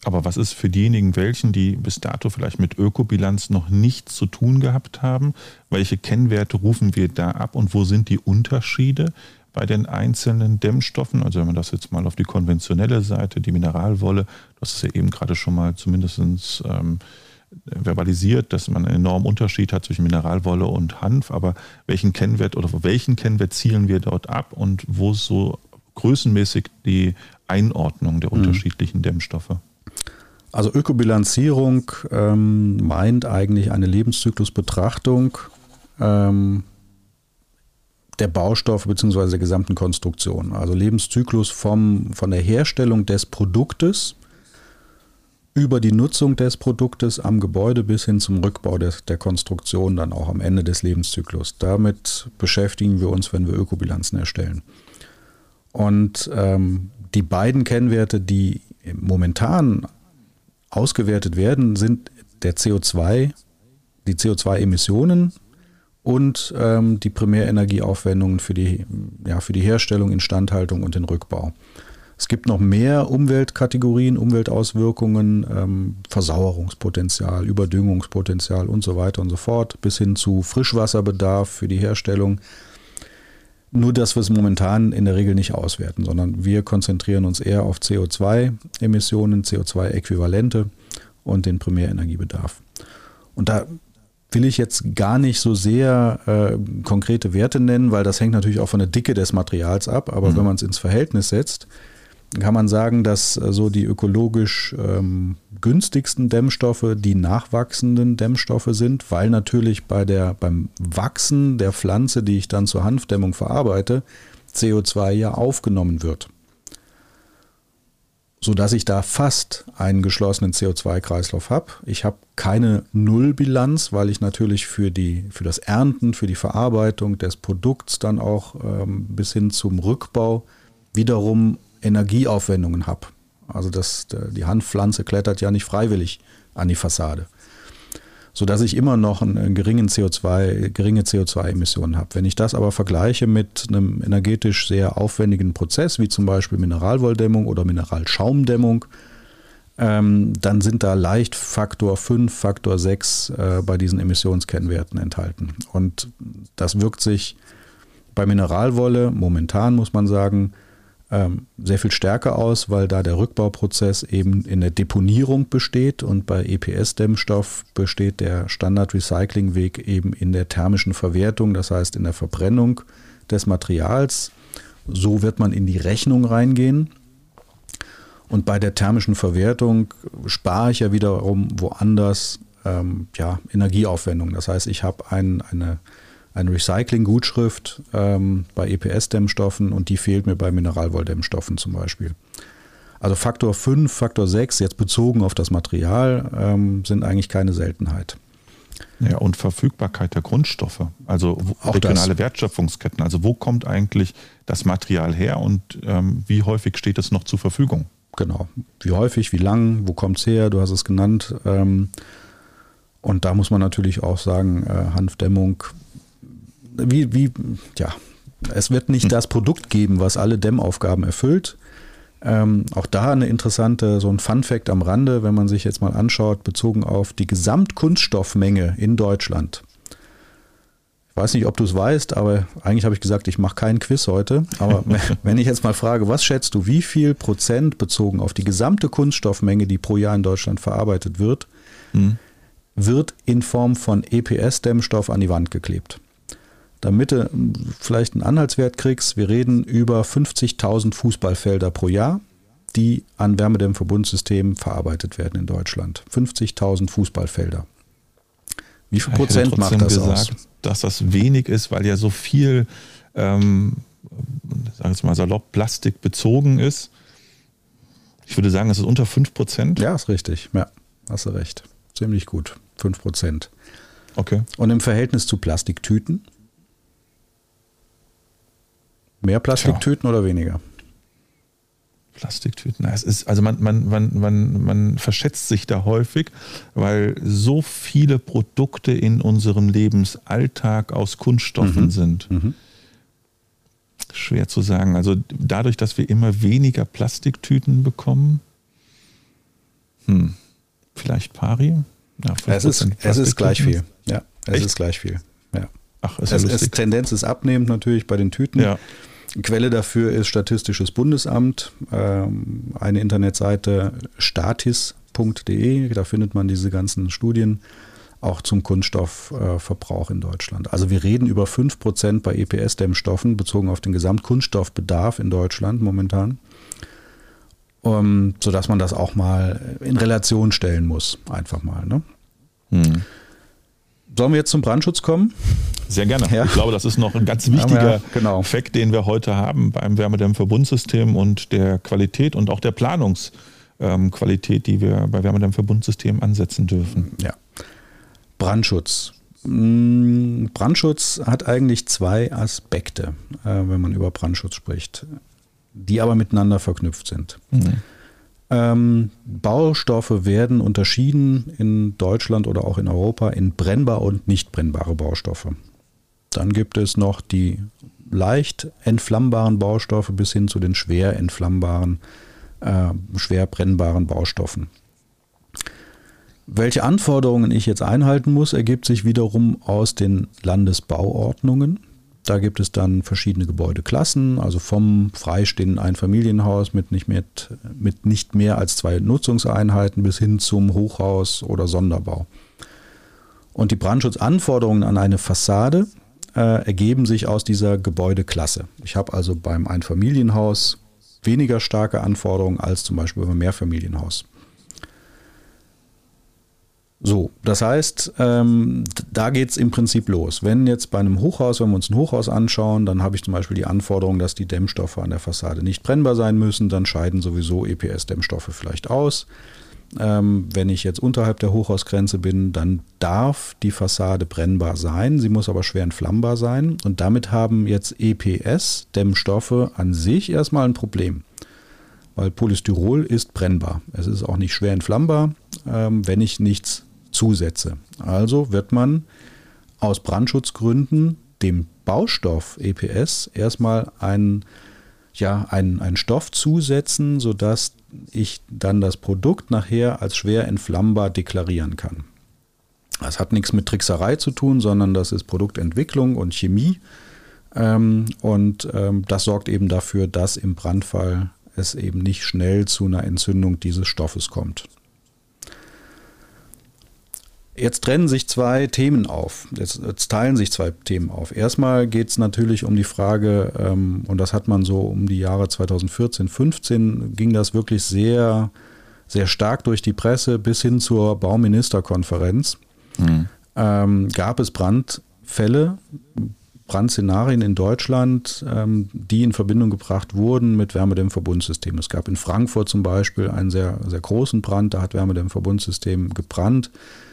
Aber was ist für diejenigen welchen, die bis dato vielleicht mit Ökobilanz noch nichts zu tun gehabt haben? Welche Kennwerte rufen wir da ab und wo sind die Unterschiede bei den einzelnen Dämmstoffen? Also wenn man das jetzt mal auf die konventionelle Seite, die Mineralwolle, das ist ja eben gerade schon mal zumindest ähm, verbalisiert, dass man einen enormen Unterschied hat zwischen Mineralwolle und Hanf. Aber welchen Kennwert oder welchen Kennwert zielen wir dort ab und wo ist so größenmäßig die Einordnung der mhm. unterschiedlichen Dämmstoffe? Also Ökobilanzierung ähm, meint eigentlich eine Lebenszyklusbetrachtung ähm, der Baustoffe bzw. der gesamten Konstruktion. Also Lebenszyklus vom, von der Herstellung des Produktes über die Nutzung des Produktes am Gebäude bis hin zum Rückbau des, der Konstruktion dann auch am Ende des Lebenszyklus. Damit beschäftigen wir uns, wenn wir Ökobilanzen erstellen. Und ähm, die beiden Kennwerte, die momentan ausgewertet werden, sind der CO2, die CO2-Emissionen und ähm, die Primärenergieaufwendungen für die, ja, für die Herstellung, Instandhaltung und den Rückbau. Es gibt noch mehr Umweltkategorien, Umweltauswirkungen, ähm, Versauerungspotenzial, Überdüngungspotenzial und so weiter und so fort, bis hin zu Frischwasserbedarf für die Herstellung. Nur, dass wir es momentan in der Regel nicht auswerten, sondern wir konzentrieren uns eher auf CO2-Emissionen, CO2-Äquivalente und den Primärenergiebedarf. Und da will ich jetzt gar nicht so sehr äh, konkrete Werte nennen, weil das hängt natürlich auch von der Dicke des Materials ab. Aber mhm. wenn man es ins Verhältnis setzt, kann man sagen, dass äh, so die ökologisch ähm, günstigsten Dämmstoffe die nachwachsenden Dämmstoffe sind, weil natürlich bei der, beim Wachsen der Pflanze, die ich dann zur Hanfdämmung verarbeite, CO2 ja aufgenommen wird. Sodass ich da fast einen geschlossenen CO2-Kreislauf habe. Ich habe keine Nullbilanz, weil ich natürlich für, die, für das Ernten, für die Verarbeitung des Produkts dann auch ähm, bis hin zum Rückbau wiederum Energieaufwendungen habe. Also das, die Handpflanze klettert ja nicht freiwillig an die Fassade. Sodass ich immer noch einen geringen CO2, geringe CO2-Emissionen habe. Wenn ich das aber vergleiche mit einem energetisch sehr aufwendigen Prozess, wie zum Beispiel Mineralwolldämmung oder Mineralschaumdämmung, ähm, dann sind da leicht Faktor 5, Faktor 6 äh, bei diesen Emissionskennwerten enthalten. Und das wirkt sich bei Mineralwolle momentan, muss man sagen, ähm, sehr viel stärker aus, weil da der Rückbauprozess eben in der Deponierung besteht und bei EPS-Dämmstoff besteht der Standard-Recycling-Weg eben in der thermischen Verwertung, das heißt in der Verbrennung des Materials. So wird man in die Rechnung reingehen. Und bei der thermischen Verwertung spare ich ja wiederum woanders ähm, ja, Energieaufwendung. Das heißt, ich habe ein, eine eine Recycling-Gutschrift ähm, bei EPS-Dämmstoffen und die fehlt mir bei Mineralwolldämmstoffen zum Beispiel. Also Faktor 5, Faktor 6, jetzt bezogen auf das Material, ähm, sind eigentlich keine Seltenheit. Ja, und Verfügbarkeit der Grundstoffe, also Auch regionale das. Wertschöpfungsketten. Also wo kommt eigentlich das Material her und ähm, wie häufig steht es noch zur Verfügung? Genau. Wie häufig, wie lang, wo kommt es her? Du hast es genannt. Ähm, und da muss man natürlich auch sagen, äh, Hanfdämmung wie, wie, ja, es wird nicht hm. das Produkt geben, was alle Dämmaufgaben erfüllt. Ähm, auch da eine interessante, so ein Fun Fact am Rande, wenn man sich jetzt mal anschaut, bezogen auf die Gesamtkunststoffmenge in Deutschland. Ich weiß nicht, ob du es weißt, aber eigentlich habe ich gesagt, ich mache keinen Quiz heute. Aber wenn ich jetzt mal frage, was schätzt du, wie viel Prozent bezogen auf die gesamte Kunststoffmenge, die pro Jahr in Deutschland verarbeitet wird, mhm. wird in Form von EPS-Dämmstoff an die Wand geklebt? Damit du vielleicht einen Anhaltswert kriegst, wir reden über 50.000 Fußballfelder pro Jahr, die an Wärmedämmverbundsystemen verarbeitet werden in Deutschland. 50.000 Fußballfelder. Wie viel Prozent macht das gesagt, aus? Dass das wenig ist, weil ja so viel, ähm, sagen wir mal salopp, Plastik bezogen ist. Ich würde sagen, es ist unter 5 Prozent. Ja, ist richtig. Ja, hast du recht. Ziemlich gut. 5 Prozent. Okay. Und im Verhältnis zu Plastiktüten? Mehr Plastiktüten Tja. oder weniger? Plastiktüten. Es ist, also man, man, man, man, man verschätzt sich da häufig, weil so viele Produkte in unserem Lebensalltag aus Kunststoffen mhm. sind. Mhm. Schwer zu sagen. Also dadurch, dass wir immer weniger Plastiktüten bekommen, hm, vielleicht Pari? Ja, es ist, es ist gleich viel. Ja, es Echt? ist gleich viel. Ja. Ach, ist es, ja es, Tendenz ist abnehmend natürlich bei den Tüten. Ja. Quelle dafür ist Statistisches Bundesamt, ähm, eine Internetseite statis.de, da findet man diese ganzen Studien auch zum Kunststoffverbrauch in Deutschland. Also wir reden über 5% bei EPS-Dämmstoffen bezogen auf den Gesamtkunststoffbedarf in Deutschland momentan, um, sodass man das auch mal in Relation stellen muss, einfach mal. Ne? Hm. Sollen wir jetzt zum Brandschutz kommen? Sehr gerne. Ja. Ich glaube, das ist noch ein ganz wichtiger ja, genau. Fakt, den wir heute haben beim Wärmedämmverbundsystem und der Qualität und auch der Planungsqualität, die wir bei Wärmedämmverbundsystem ansetzen dürfen. Ja. Brandschutz. Mm, Brandschutz hat eigentlich zwei Aspekte, äh, wenn man über Brandschutz spricht, die aber miteinander verknüpft sind. Mhm. Ähm, Baustoffe werden unterschieden in Deutschland oder auch in Europa in brennbar und nicht brennbare Baustoffe. Dann gibt es noch die leicht entflammbaren Baustoffe bis hin zu den schwer entflammbaren, äh, schwer brennbaren Baustoffen. Welche Anforderungen ich jetzt einhalten muss, ergibt sich wiederum aus den Landesbauordnungen. Da gibt es dann verschiedene Gebäudeklassen, also vom freistehenden Einfamilienhaus mit nicht, mehr, mit nicht mehr als zwei Nutzungseinheiten bis hin zum Hochhaus oder Sonderbau. Und die Brandschutzanforderungen an eine Fassade äh, ergeben sich aus dieser Gebäudeklasse. Ich habe also beim Einfamilienhaus weniger starke Anforderungen als zum Beispiel beim Mehrfamilienhaus. So, das heißt, ähm, da geht es im Prinzip los. Wenn jetzt bei einem Hochhaus, wenn wir uns ein Hochhaus anschauen, dann habe ich zum Beispiel die Anforderung, dass die Dämmstoffe an der Fassade nicht brennbar sein müssen, dann scheiden sowieso EPS-Dämmstoffe vielleicht aus. Ähm, wenn ich jetzt unterhalb der Hochhausgrenze bin, dann darf die Fassade brennbar sein, sie muss aber schwer entflammbar sein. Und damit haben jetzt EPS-Dämmstoffe an sich erstmal ein Problem weil Polystyrol ist brennbar. Es ist auch nicht schwer entflammbar, ähm, wenn ich nichts Zusätze. Also wird man aus Brandschutzgründen dem Baustoff EPS erstmal einen, ja, einen, einen Stoff zusetzen, sodass ich dann das Produkt nachher als schwer entflammbar deklarieren kann. Das hat nichts mit Trickserei zu tun, sondern das ist Produktentwicklung und Chemie. Ähm, und ähm, das sorgt eben dafür, dass im Brandfall es eben nicht schnell zu einer Entzündung dieses Stoffes kommt. Jetzt trennen sich zwei Themen auf. Jetzt, jetzt teilen sich zwei Themen auf. Erstmal geht es natürlich um die Frage, ähm, und das hat man so um die Jahre 2014, 15, ging das wirklich sehr, sehr stark durch die Presse bis hin zur Bauministerkonferenz. Mhm. Ähm, gab es Brandfälle, Brandszenarien in Deutschland, ähm, die in Verbindung gebracht wurden mit Wärmedämmverbundsystem. Es gab in Frankfurt zum Beispiel einen sehr, sehr großen Brand, da hat Wärmedämmverbundsystem gebrannt.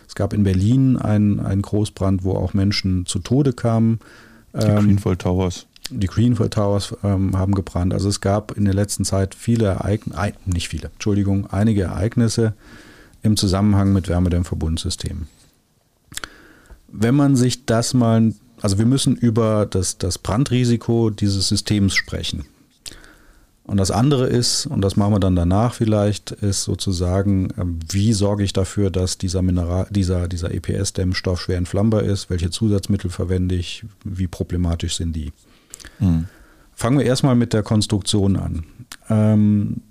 Es gab in Berlin einen, einen Großbrand, wo auch Menschen zu Tode kamen. Die ähm, Greenfield Towers. Die Greenfield Towers ähm, haben gebrannt. Also es gab in der letzten Zeit viele Ereignisse, nicht viele, Entschuldigung, einige Ereignisse im Zusammenhang mit Wärmedämmverbundsystemen. Wenn man sich das mal also wir müssen über das, das Brandrisiko dieses Systems sprechen. Und das andere ist, und das machen wir dann danach vielleicht, ist sozusagen, ähm, wie sorge ich dafür, dass dieser Mineral, dieser, dieser EPS-Dämmstoff schwer entflammbar ist, welche Zusatzmittel verwende ich, wie problematisch sind die. Mhm. Fangen wir erstmal mit der Konstruktion an. Ähm,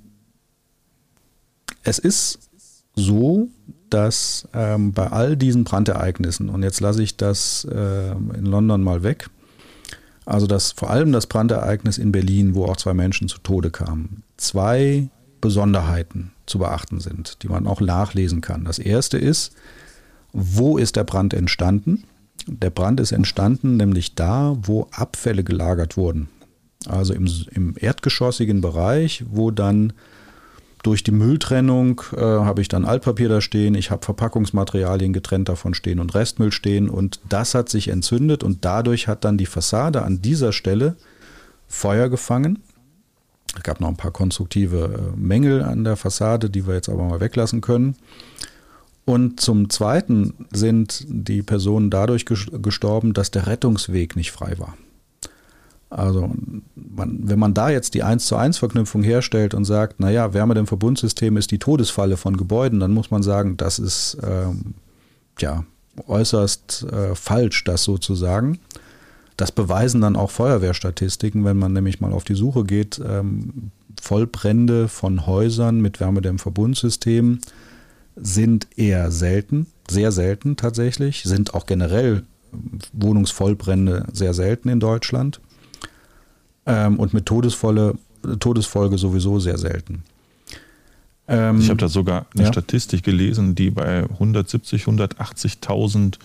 es ist so, dass ähm, bei all diesen Brandereignissen, und jetzt lasse ich das äh, in London mal weg, also das, vor allem das Brandereignis in Berlin, wo auch zwei Menschen zu Tode kamen, zwei Besonderheiten zu beachten sind, die man auch nachlesen kann. Das erste ist, wo ist der Brand entstanden? Der Brand ist entstanden nämlich da, wo Abfälle gelagert wurden. Also im, im erdgeschossigen Bereich, wo dann durch die Mülltrennung äh, habe ich dann Altpapier da stehen, ich habe Verpackungsmaterialien getrennt davon stehen und Restmüll stehen und das hat sich entzündet und dadurch hat dann die Fassade an dieser Stelle Feuer gefangen Es gab noch ein paar konstruktive äh, Mängel an der Fassade, die wir jetzt aber mal weglassen können. Und zum Zweiten sind die Personen dadurch gestorben, dass der Rettungsweg nicht frei war. Also man, wenn man da jetzt die 1 zu 1 Verknüpfung herstellt und sagt, naja, Wärmedämmverbundsystem ist die Todesfalle von Gebäuden, dann muss man sagen, das ist ähm, ja äußerst äh, falsch, das sozusagen. Das beweisen dann auch Feuerwehrstatistiken, wenn man nämlich mal auf die Suche geht. Ähm, Vollbrände von Häusern mit Wärmedämmverbundsystemen sind eher selten, sehr selten tatsächlich, sind auch generell Wohnungsvollbrände sehr selten in Deutschland ähm, und mit Todesvolle, Todesfolge sowieso sehr selten. Ähm, ich habe da sogar eine ja? Statistik gelesen, die bei 170, 180.000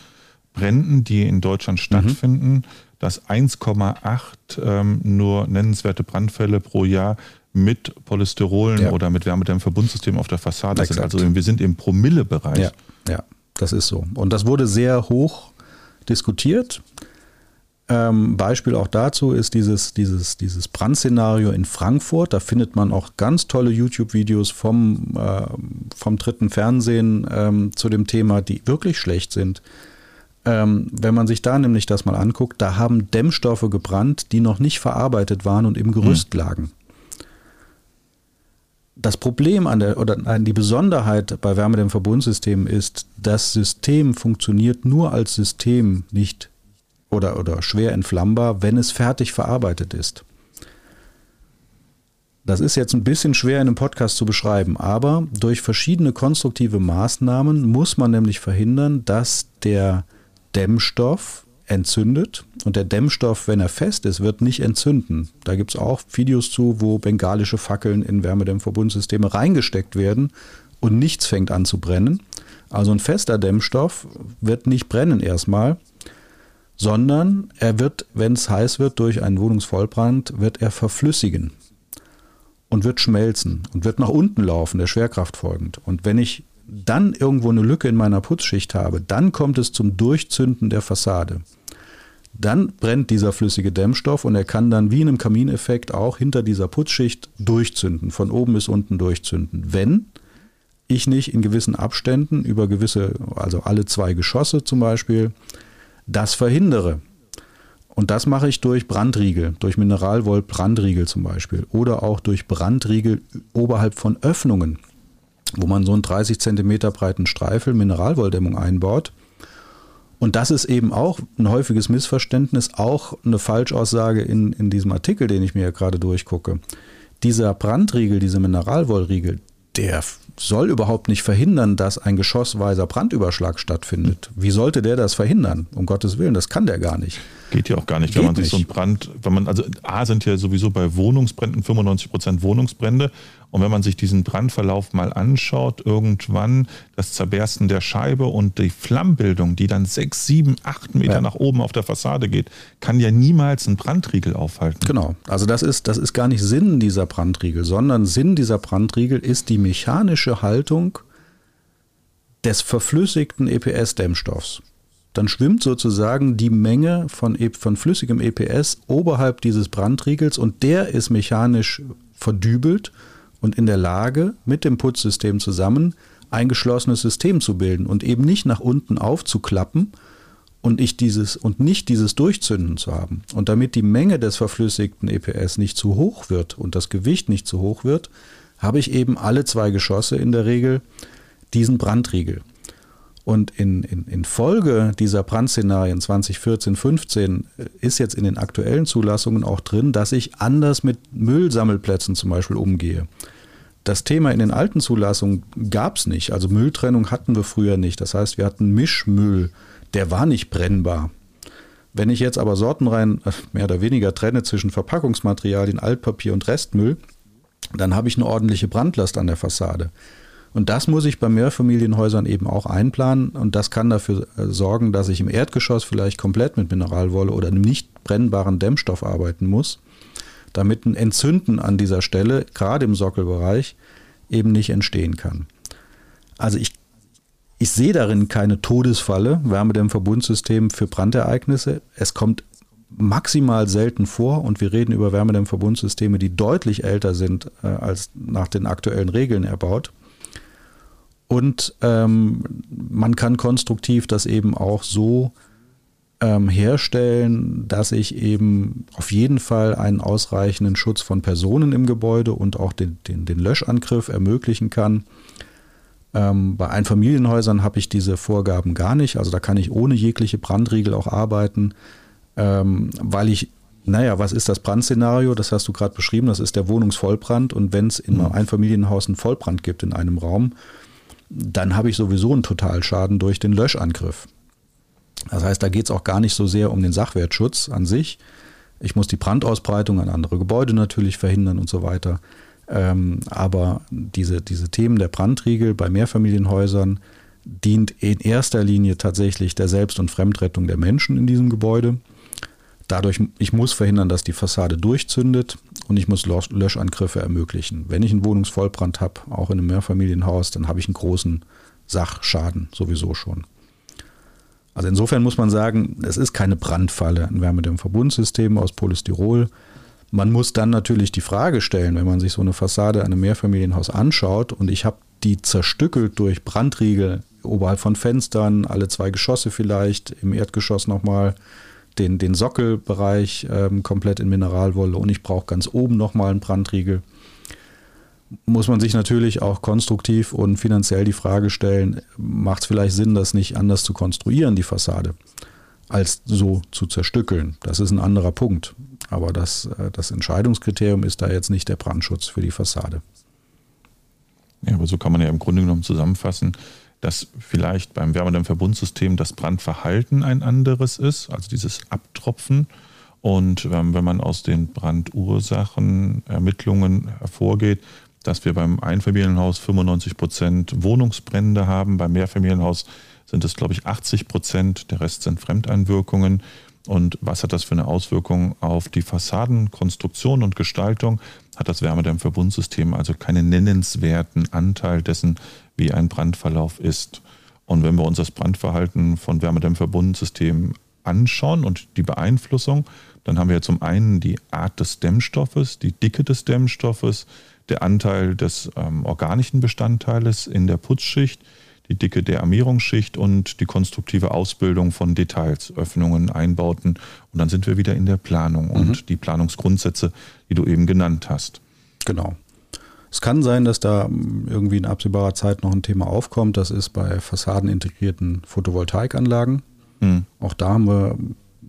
Bränden, die in Deutschland mhm. stattfinden, mhm. dass 1,8 ähm, nur nennenswerte Brandfälle pro Jahr mit Polystyrolen ja. oder mit Wärmedämmverbundsystem auf der Fassade Exakt. sind. Also wir sind im Promillebereich. Ja, ja, das ist so. Und das wurde sehr hoch diskutiert. Ähm, Beispiel auch dazu ist dieses, dieses, dieses Brandszenario in Frankfurt. Da findet man auch ganz tolle YouTube-Videos vom, äh, vom dritten Fernsehen ähm, zu dem Thema, die wirklich schlecht sind. Ähm, wenn man sich da nämlich das mal anguckt, da haben Dämmstoffe gebrannt, die noch nicht verarbeitet waren und im Gerüst mhm. lagen. Das Problem an der oder die Besonderheit bei Wärmedämmverbundsystemen ist, das System funktioniert nur als System, nicht oder, oder schwer entflammbar, wenn es fertig verarbeitet ist. Das ist jetzt ein bisschen schwer in einem Podcast zu beschreiben, aber durch verschiedene konstruktive Maßnahmen muss man nämlich verhindern, dass der Dämmstoff entzündet und der Dämmstoff, wenn er fest ist, wird nicht entzünden. Da gibt es auch Videos zu, wo bengalische Fackeln in Wärmedämmverbundsysteme reingesteckt werden und nichts fängt an zu brennen. Also ein fester Dämmstoff wird nicht brennen erstmal, sondern er wird, wenn es heiß wird durch einen Wohnungsvollbrand, wird er verflüssigen und wird schmelzen und wird nach unten laufen, der Schwerkraft folgend. Und wenn ich dann irgendwo eine Lücke in meiner Putzschicht habe, dann kommt es zum Durchzünden der Fassade. Dann brennt dieser flüssige Dämmstoff und er kann dann wie in einem Kamineffekt auch hinter dieser Putzschicht durchzünden, von oben bis unten durchzünden. Wenn ich nicht in gewissen Abständen über gewisse, also alle zwei Geschosse zum Beispiel, das verhindere. Und das mache ich durch Brandriegel, durch Mineralwoll-Brandriegel zum Beispiel oder auch durch Brandriegel oberhalb von Öffnungen, wo man so einen 30 Zentimeter breiten Streifel Mineralwolldämmung einbaut. Und das ist eben auch ein häufiges Missverständnis, auch eine Falschaussage in, in diesem Artikel, den ich mir ja gerade durchgucke. Dieser Brandriegel, dieser Mineralwollriegel, der soll überhaupt nicht verhindern, dass ein geschossweiser Brandüberschlag stattfindet. Wie sollte der das verhindern? Um Gottes Willen, das kann der gar nicht. Geht ja auch gar nicht, Geht wenn man sich so ein Brand, wenn man, also A sind ja sowieso bei Wohnungsbränden 95 Prozent Wohnungsbrände und wenn man sich diesen Brandverlauf mal anschaut, irgendwann das Zerbersten der Scheibe und die Flammbildung, die dann sechs, sieben, acht Meter ja. nach oben auf der Fassade geht, kann ja niemals einen Brandriegel aufhalten. Genau. Also das ist, das ist gar nicht Sinn dieser Brandriegel, sondern Sinn dieser Brandriegel ist die mechanische Haltung des verflüssigten EPS-Dämmstoffs dann schwimmt sozusagen die Menge von, e, von flüssigem EPS oberhalb dieses Brandriegels und der ist mechanisch verdübelt und in der Lage, mit dem Putzsystem zusammen ein geschlossenes System zu bilden und eben nicht nach unten aufzuklappen und, ich dieses, und nicht dieses Durchzünden zu haben. Und damit die Menge des verflüssigten EPS nicht zu hoch wird und das Gewicht nicht zu hoch wird, habe ich eben alle zwei Geschosse in der Regel diesen Brandriegel. Und in, in, in Folge dieser Brandszenarien 2014, 15 ist jetzt in den aktuellen Zulassungen auch drin, dass ich anders mit Müllsammelplätzen zum Beispiel umgehe. Das Thema in den alten Zulassungen gab es nicht. Also Mülltrennung hatten wir früher nicht. Das heißt, wir hatten Mischmüll, der war nicht brennbar. Wenn ich jetzt aber sortenrein äh, mehr oder weniger trenne zwischen Verpackungsmaterialien, Altpapier und Restmüll, dann habe ich eine ordentliche Brandlast an der Fassade. Und das muss ich bei Mehrfamilienhäusern eben auch einplanen und das kann dafür äh, sorgen, dass ich im Erdgeschoss vielleicht komplett mit Mineralwolle oder einem nicht brennbaren Dämmstoff arbeiten muss damit ein Entzünden an dieser Stelle, gerade im Sockelbereich, eben nicht entstehen kann. Also ich, ich sehe darin keine Todesfalle, Wärmedämmverbundsystem für Brandereignisse. Es kommt maximal selten vor und wir reden über Wärmedämmverbundsysteme, die deutlich älter sind äh, als nach den aktuellen Regeln erbaut. Und ähm, man kann konstruktiv das eben auch so ähm, herstellen, dass ich eben auf jeden Fall einen ausreichenden Schutz von Personen im Gebäude und auch den, den, den Löschangriff ermöglichen kann. Ähm, bei Einfamilienhäusern habe ich diese Vorgaben gar nicht. Also da kann ich ohne jegliche Brandriegel auch arbeiten, ähm, weil ich, naja, was ist das Brandszenario? Das hast du gerade beschrieben. Das ist der Wohnungsvollbrand. Und wenn es in einem mhm. Einfamilienhaus einen Vollbrand gibt in einem Raum, dann habe ich sowieso einen Totalschaden durch den Löschangriff. Das heißt, da geht es auch gar nicht so sehr um den Sachwertschutz an sich. Ich muss die Brandausbreitung an andere Gebäude natürlich verhindern und so weiter. Ähm, aber diese, diese Themen der Brandriegel bei Mehrfamilienhäusern dient in erster Linie tatsächlich der Selbst- und Fremdrettung der Menschen in diesem Gebäude. Dadurch, ich muss verhindern, dass die Fassade durchzündet und ich muss Löschangriffe ermöglichen. Wenn ich einen Wohnungsvollbrand habe, auch in einem Mehrfamilienhaus, dann habe ich einen großen Sachschaden sowieso schon. Also insofern muss man sagen, es ist keine Brandfalle, ein Wärmedämmverbundsystem aus Polystyrol. Man muss dann natürlich die Frage stellen, wenn man sich so eine Fassade an einem Mehrfamilienhaus anschaut und ich habe die zerstückelt durch Brandriegel oberhalb von Fenstern, alle zwei Geschosse vielleicht, im Erdgeschoss nochmal den, den Sockelbereich ähm, komplett in Mineralwolle und ich brauche ganz oben nochmal einen Brandriegel muss man sich natürlich auch konstruktiv und finanziell die Frage stellen, macht es vielleicht Sinn, das nicht anders zu konstruieren, die Fassade, als so zu zerstückeln. Das ist ein anderer Punkt. Aber das, äh, das Entscheidungskriterium ist da jetzt nicht der Brandschutz für die Fassade. Ja, aber so kann man ja im Grunde genommen zusammenfassen, dass vielleicht beim Wärmedämmverbundsystem das Brandverhalten ein anderes ist, also dieses Abtropfen. Und ähm, wenn man aus den Brandursachen Ermittlungen hervorgeht, dass wir beim Einfamilienhaus 95 Prozent Wohnungsbrände haben. Beim Mehrfamilienhaus sind es, glaube ich, 80 Prozent. Der Rest sind Fremdeinwirkungen. Und was hat das für eine Auswirkung auf die Fassadenkonstruktion und Gestaltung? Hat das Wärmedämmverbundsystem also keinen nennenswerten Anteil dessen, wie ein Brandverlauf ist. Und wenn wir uns das Brandverhalten von Wärmedämmverbundsystemen anschauen und die Beeinflussung, dann haben wir zum einen die Art des Dämmstoffes, die Dicke des Dämmstoffes, der Anteil des ähm, organischen Bestandteiles in der Putzschicht, die Dicke der Armierungsschicht und die konstruktive Ausbildung von Details, Öffnungen, Einbauten. Und dann sind wir wieder in der Planung und mhm. die Planungsgrundsätze, die du eben genannt hast. Genau. Es kann sein, dass da irgendwie in absehbarer Zeit noch ein Thema aufkommt. Das ist bei fassadenintegrierten Photovoltaikanlagen. Mhm. Auch da haben wir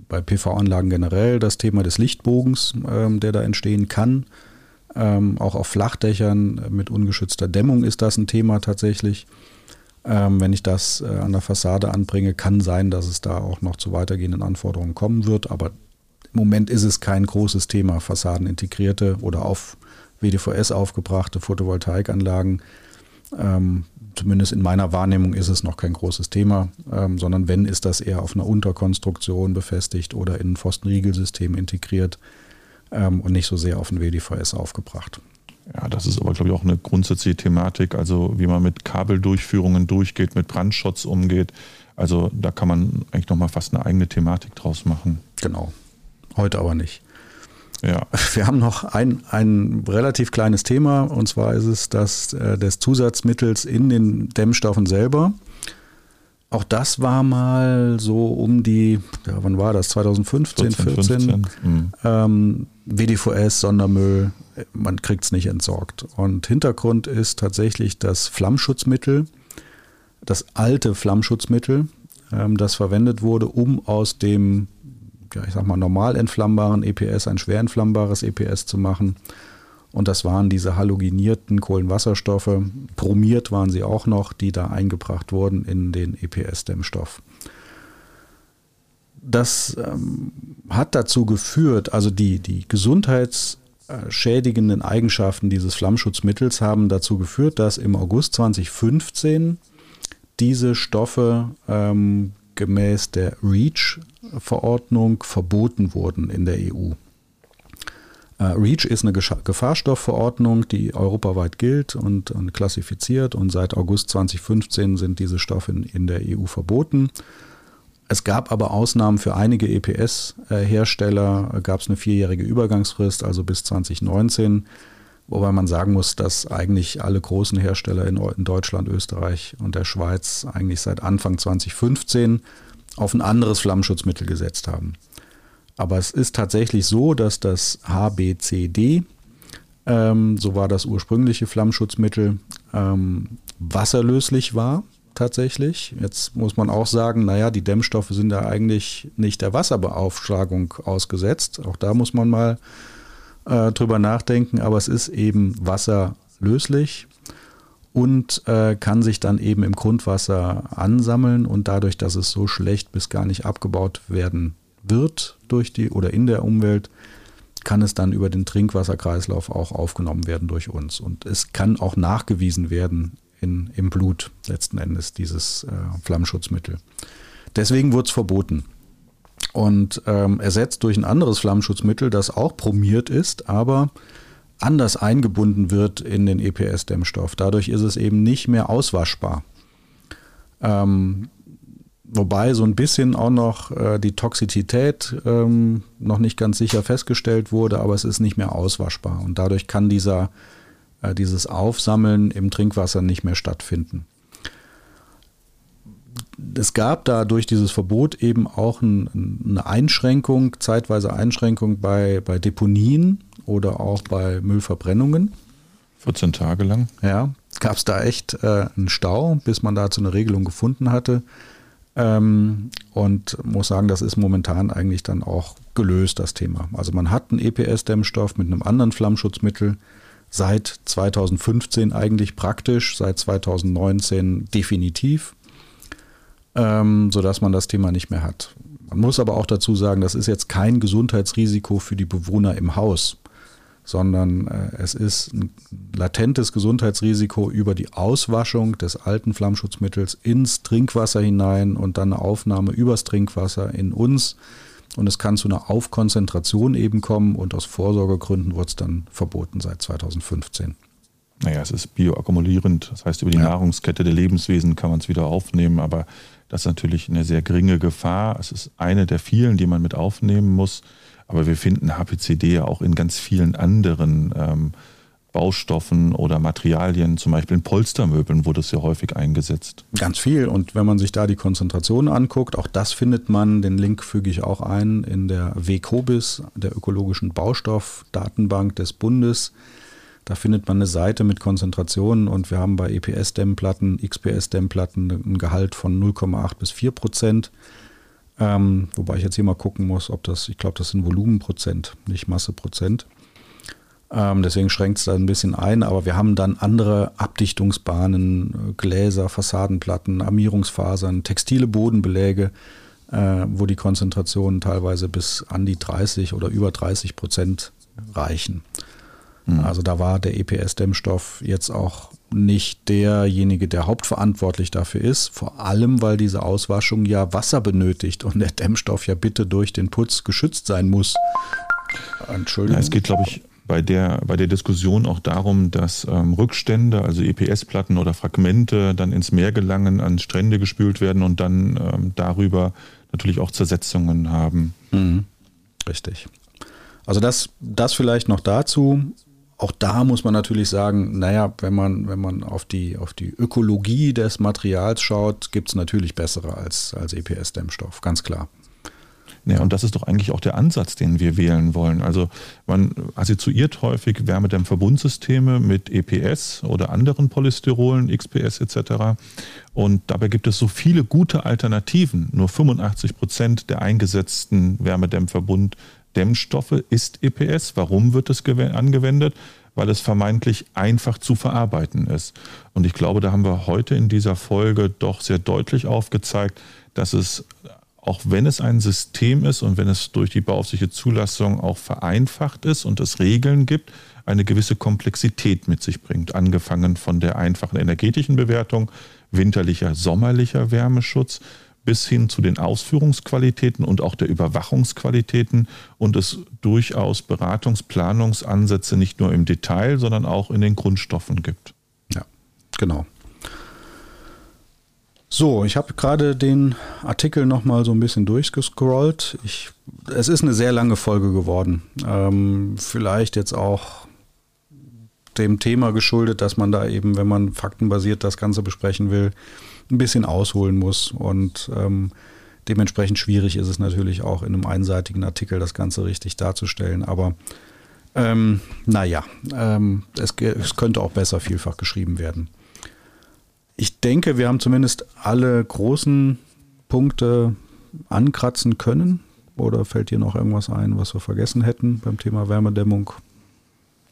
bei PV-Anlagen generell das Thema des Lichtbogens, ähm, der da entstehen kann. Ähm, auch auf Flachdächern mit ungeschützter Dämmung ist das ein Thema tatsächlich. Ähm, wenn ich das äh, an der Fassade anbringe, kann sein, dass es da auch noch zu weitergehenden Anforderungen kommen wird. Aber im Moment ist es kein großes Thema, Fassadenintegrierte oder auf WDVS aufgebrachte Photovoltaikanlagen. Ähm, zumindest in meiner Wahrnehmung ist es noch kein großes Thema, ähm, sondern wenn, ist das eher auf einer Unterkonstruktion befestigt oder in ein Pfostenriegelsystem integriert ähm, und nicht so sehr auf den WDVS aufgebracht. Ja, das ist aber, glaube ich, auch eine grundsätzliche Thematik, also wie man mit Kabeldurchführungen durchgeht, mit Brandschutz umgeht. Also da kann man eigentlich nochmal fast eine eigene Thematik draus machen. Genau. Heute aber nicht. Ja. Wir haben noch ein, ein relativ kleines Thema und zwar ist es das äh, des Zusatzmittels in den Dämmstoffen selber. Auch das war mal so um die, ja, wann war das? 2015, 14? 14 mhm. ähm, WDVS, Sondermüll, man kriegt es nicht entsorgt. Und Hintergrund ist tatsächlich das Flammschutzmittel, das alte Flammschutzmittel, ähm, das verwendet wurde, um aus dem, ja, ich sag mal, normal entflammbaren EPS ein schwer entflammbares EPS zu machen. Und das waren diese halogenierten Kohlenwasserstoffe. Bromiert waren sie auch noch, die da eingebracht wurden in den EPS-Dämmstoff. Das ähm, hat dazu geführt, also die, die gesundheitsschädigenden Eigenschaften dieses Flammschutzmittels haben dazu geführt, dass im August 2015 diese Stoffe ähm, gemäß der REACH-Verordnung verboten wurden in der EU. Äh, REACH ist eine Gefahrstoffverordnung, die europaweit gilt und, und, klassifiziert und seit August 2015 sind diese Stoffe in, in der EU verboten. Es gab aber Ausnahmen für einige EPS-Hersteller, gab es eine vierjährige Übergangsfrist, also bis 2019, wobei man sagen muss, dass eigentlich alle großen Hersteller in, Deutschland, Österreich und der Schweiz eigentlich seit Anfang 2015 auf ein anderes Flammenschutzmittel gesetzt haben. Aber es ist tatsächlich so, dass das HBCD, ähm, so war das ursprüngliche Flammenschutzmittel, ähm, wasserlöslich war tatsächlich. Jetzt muss man auch sagen, naja, die Dämmstoffe sind ja eigentlich nicht der Wasserbeaufschlagung ausgesetzt. Auch da muss man mal äh, drüber nachdenken, aber es ist eben wasserlöslich und äh, kann sich dann eben im Grundwasser ansammeln und dadurch, dass es so schlecht bis gar nicht abgebaut werden wird durch die oder in der Umwelt, kann es dann über den Trinkwasserkreislauf auch aufgenommen werden durch uns. Und es kann auch nachgewiesen werden in, im Blut letzten Endes, dieses äh, Flammschutzmittel. Deswegen wurde es verboten und ähm, ersetzt durch ein anderes Flammschutzmittel, das auch promiert ist, aber anders eingebunden wird in den EPS-Dämmstoff. Dadurch ist es eben nicht mehr auswaschbar. Ähm, wobei so ein bisschen auch noch äh, die Toxizität ähm, noch nicht ganz sicher festgestellt wurde, aber es ist nicht mehr auswaschbar. Und dadurch kann dieser dieses Aufsammeln im Trinkwasser nicht mehr stattfinden. Es gab da durch dieses Verbot eben auch ein, eine Einschränkung, zeitweise Einschränkung bei, bei Deponien oder auch bei Müllverbrennungen. 14 Tage lang. Ja, gab es da echt äh, einen Stau, bis man dazu eine Regelung gefunden hatte. Ähm, und muss sagen, das ist momentan eigentlich dann auch gelöst, das Thema. Also man hat einen EPS-Dämmstoff mit einem anderen Flammschutzmittel, seit 2015 eigentlich praktisch, seit 2019 definitiv, ähm, sodass man das Thema nicht mehr hat. Man muss aber auch dazu sagen, das ist jetzt kein Gesundheitsrisiko für die Bewohner im Haus, sondern äh, es ist ein latentes Gesundheitsrisiko über die Auswaschung des alten Flammschutzmittels ins Trinkwasser hinein und dann eine Aufnahme übers Trinkwasser in uns und es kann zu einer Aufkonzentration eben kommen und aus Vorsorgegründen wurde es dann verboten seit 2015. Naja, es ist bioakkumulierend, das heißt, über die ja. Nahrungskette der Lebenswesen kann man es wieder aufnehmen, aber das ist natürlich eine sehr geringe Gefahr. Es ist eine der vielen, die man mit aufnehmen muss. Aber wir finden HPCD ja auch in ganz vielen anderen ähm, Baustoffen oder Materialien, zum Beispiel in Polstermöbeln wurde es ja häufig eingesetzt. Ganz viel. Und wenn man sich da die Konzentration anguckt, auch das findet man, den Link füge ich auch ein, in der WCOBIS, der ökologischen Baustoffdatenbank des Bundes. Da findet man eine Seite mit Konzentrationen und wir haben bei EPS-Dämmplatten, XPS-Dämmplatten ein Gehalt von 0,8 bis 4 Prozent. Ähm, wobei ich jetzt hier mal gucken muss, ob das, ich glaube, das sind Volumenprozent, nicht Masseprozent. Ähm, deswegen schränkt es da ein bisschen ein, aber wir haben dann andere Abdichtungsbahnen, äh, Gläser, Fassadenplatten, Armierungsfasern, textile Bodenbeläge, äh, wo die Konzentrationen teilweise bis an die 30 oder über 30 Prozent reichen. Mhm. Also da war der EPS-Dämmstoff jetzt auch nicht derjenige, der hauptverantwortlich dafür ist, vor allem weil diese Auswaschung ja Wasser benötigt und der Dämmstoff ja bitte durch den Putz geschützt sein muss. Entschuldigung. Ja, es geht, glaube ich, bei der, bei der Diskussion auch darum, dass ähm, Rückstände, also EPS-Platten oder Fragmente, dann ins Meer gelangen, an Strände gespült werden und dann ähm, darüber natürlich auch Zersetzungen haben. Mhm. Richtig. Also das, das vielleicht noch dazu. Auch da muss man natürlich sagen, naja, wenn man, wenn man auf, die, auf die Ökologie des Materials schaut, gibt es natürlich bessere als, als EPS-Dämmstoff, ganz klar. Ja, und das ist doch eigentlich auch der Ansatz, den wir wählen wollen. Also man assoziiert häufig Wärmedämmverbundsysteme mit EPS oder anderen Polystyrolen, XPS etc. Und dabei gibt es so viele gute Alternativen. Nur 85 Prozent der eingesetzten Wärmedämmverbund-Dämmstoffe ist EPS. Warum wird es angewendet? weil es vermeintlich einfach zu verarbeiten ist. Und ich glaube, da haben wir heute in dieser Folge doch sehr deutlich aufgezeigt, dass es auch wenn es ein System ist und wenn es durch die beaufsichtigte Zulassung auch vereinfacht ist und es Regeln gibt, eine gewisse Komplexität mit sich bringt, angefangen von der einfachen energetischen Bewertung, winterlicher, sommerlicher Wärmeschutz bis hin zu den Ausführungsqualitäten und auch der Überwachungsqualitäten und es durchaus Beratungsplanungsansätze nicht nur im Detail, sondern auch in den Grundstoffen gibt. Ja, genau. So, ich habe gerade den Artikel nochmal so ein bisschen durchgescrollt. Ich, es ist eine sehr lange Folge geworden. Ähm, vielleicht jetzt auch dem Thema geschuldet, dass man da eben, wenn man faktenbasiert das Ganze besprechen will, ein bisschen ausholen muss. Und ähm, dementsprechend schwierig ist es natürlich auch in einem einseitigen Artikel das Ganze richtig darzustellen. Aber ähm, naja, ähm, es, es könnte auch besser vielfach geschrieben werden ich denke, wir haben zumindest alle großen Punkte ankratzen können. Oder fällt dir noch irgendwas ein, was wir vergessen hätten beim Thema Wärmedämmung?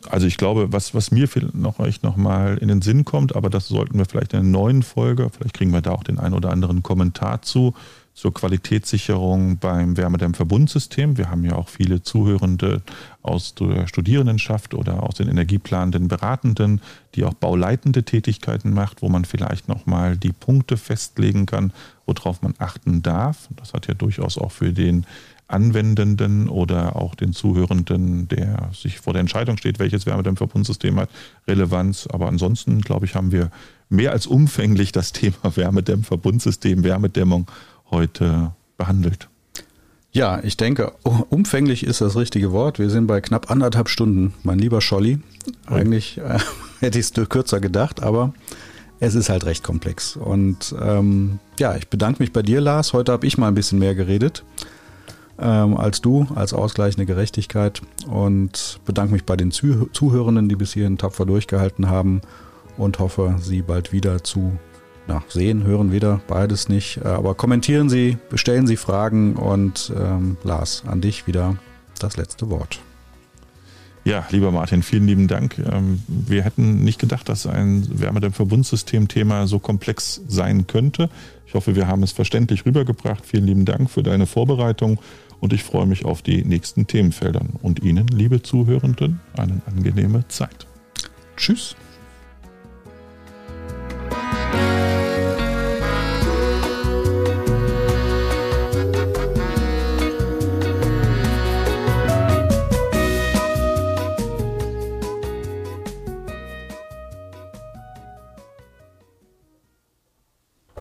Also ich glaube, was, was mir noch euch noch mal in den Sinn kommt, aber das sollten wir vielleicht in einer neuen Folge, vielleicht kriegen wir da auch den einen oder anderen Kommentar zu, zur Qualitätssicherung beim Wärmedämmverbundsystem. Wir haben ja auch viele Zuhörende aus der Studierendenschaft oder aus den energieplanenden Beratenden, die auch bauleitende Tätigkeiten macht, wo man vielleicht nochmal die Punkte festlegen kann, worauf man achten darf. Das hat ja durchaus auch für den Anwendenden oder auch den Zuhörenden, der sich vor der Entscheidung steht, welches Wärmedämmverbundsystem hat, Relevanz. Aber ansonsten, glaube ich, haben wir mehr als umfänglich das Thema Wärmedämmverbundsystem, Wärmedämmung heute behandelt? Ja, ich denke, umfänglich ist das richtige Wort. Wir sind bei knapp anderthalb Stunden, mein lieber Scholli. Eigentlich äh, hätte ich es kürzer gedacht, aber es ist halt recht komplex. Und ähm, ja, ich bedanke mich bei dir, Lars. Heute habe ich mal ein bisschen mehr geredet ähm, als du, als ausgleichende Gerechtigkeit. Und bedanke mich bei den Zuh Zuhörenden, die bis hierhin tapfer durchgehalten haben und hoffe, sie bald wieder zu na, sehen, hören wieder, beides nicht. Äh, aber kommentieren Sie, stellen Sie Fragen und ähm, Lars, an dich wieder das letzte Wort. Ja, lieber Martin, vielen lieben Dank. Ähm, wir hätten nicht gedacht, dass ein Wärmedämmverbundsystem-Thema so komplex sein könnte. Ich hoffe, wir haben es verständlich rübergebracht. Vielen lieben Dank für deine Vorbereitung und ich freue mich auf die nächsten Themenfeldern. Und Ihnen, liebe Zuhörenden, eine angenehme Zeit. Tschüss.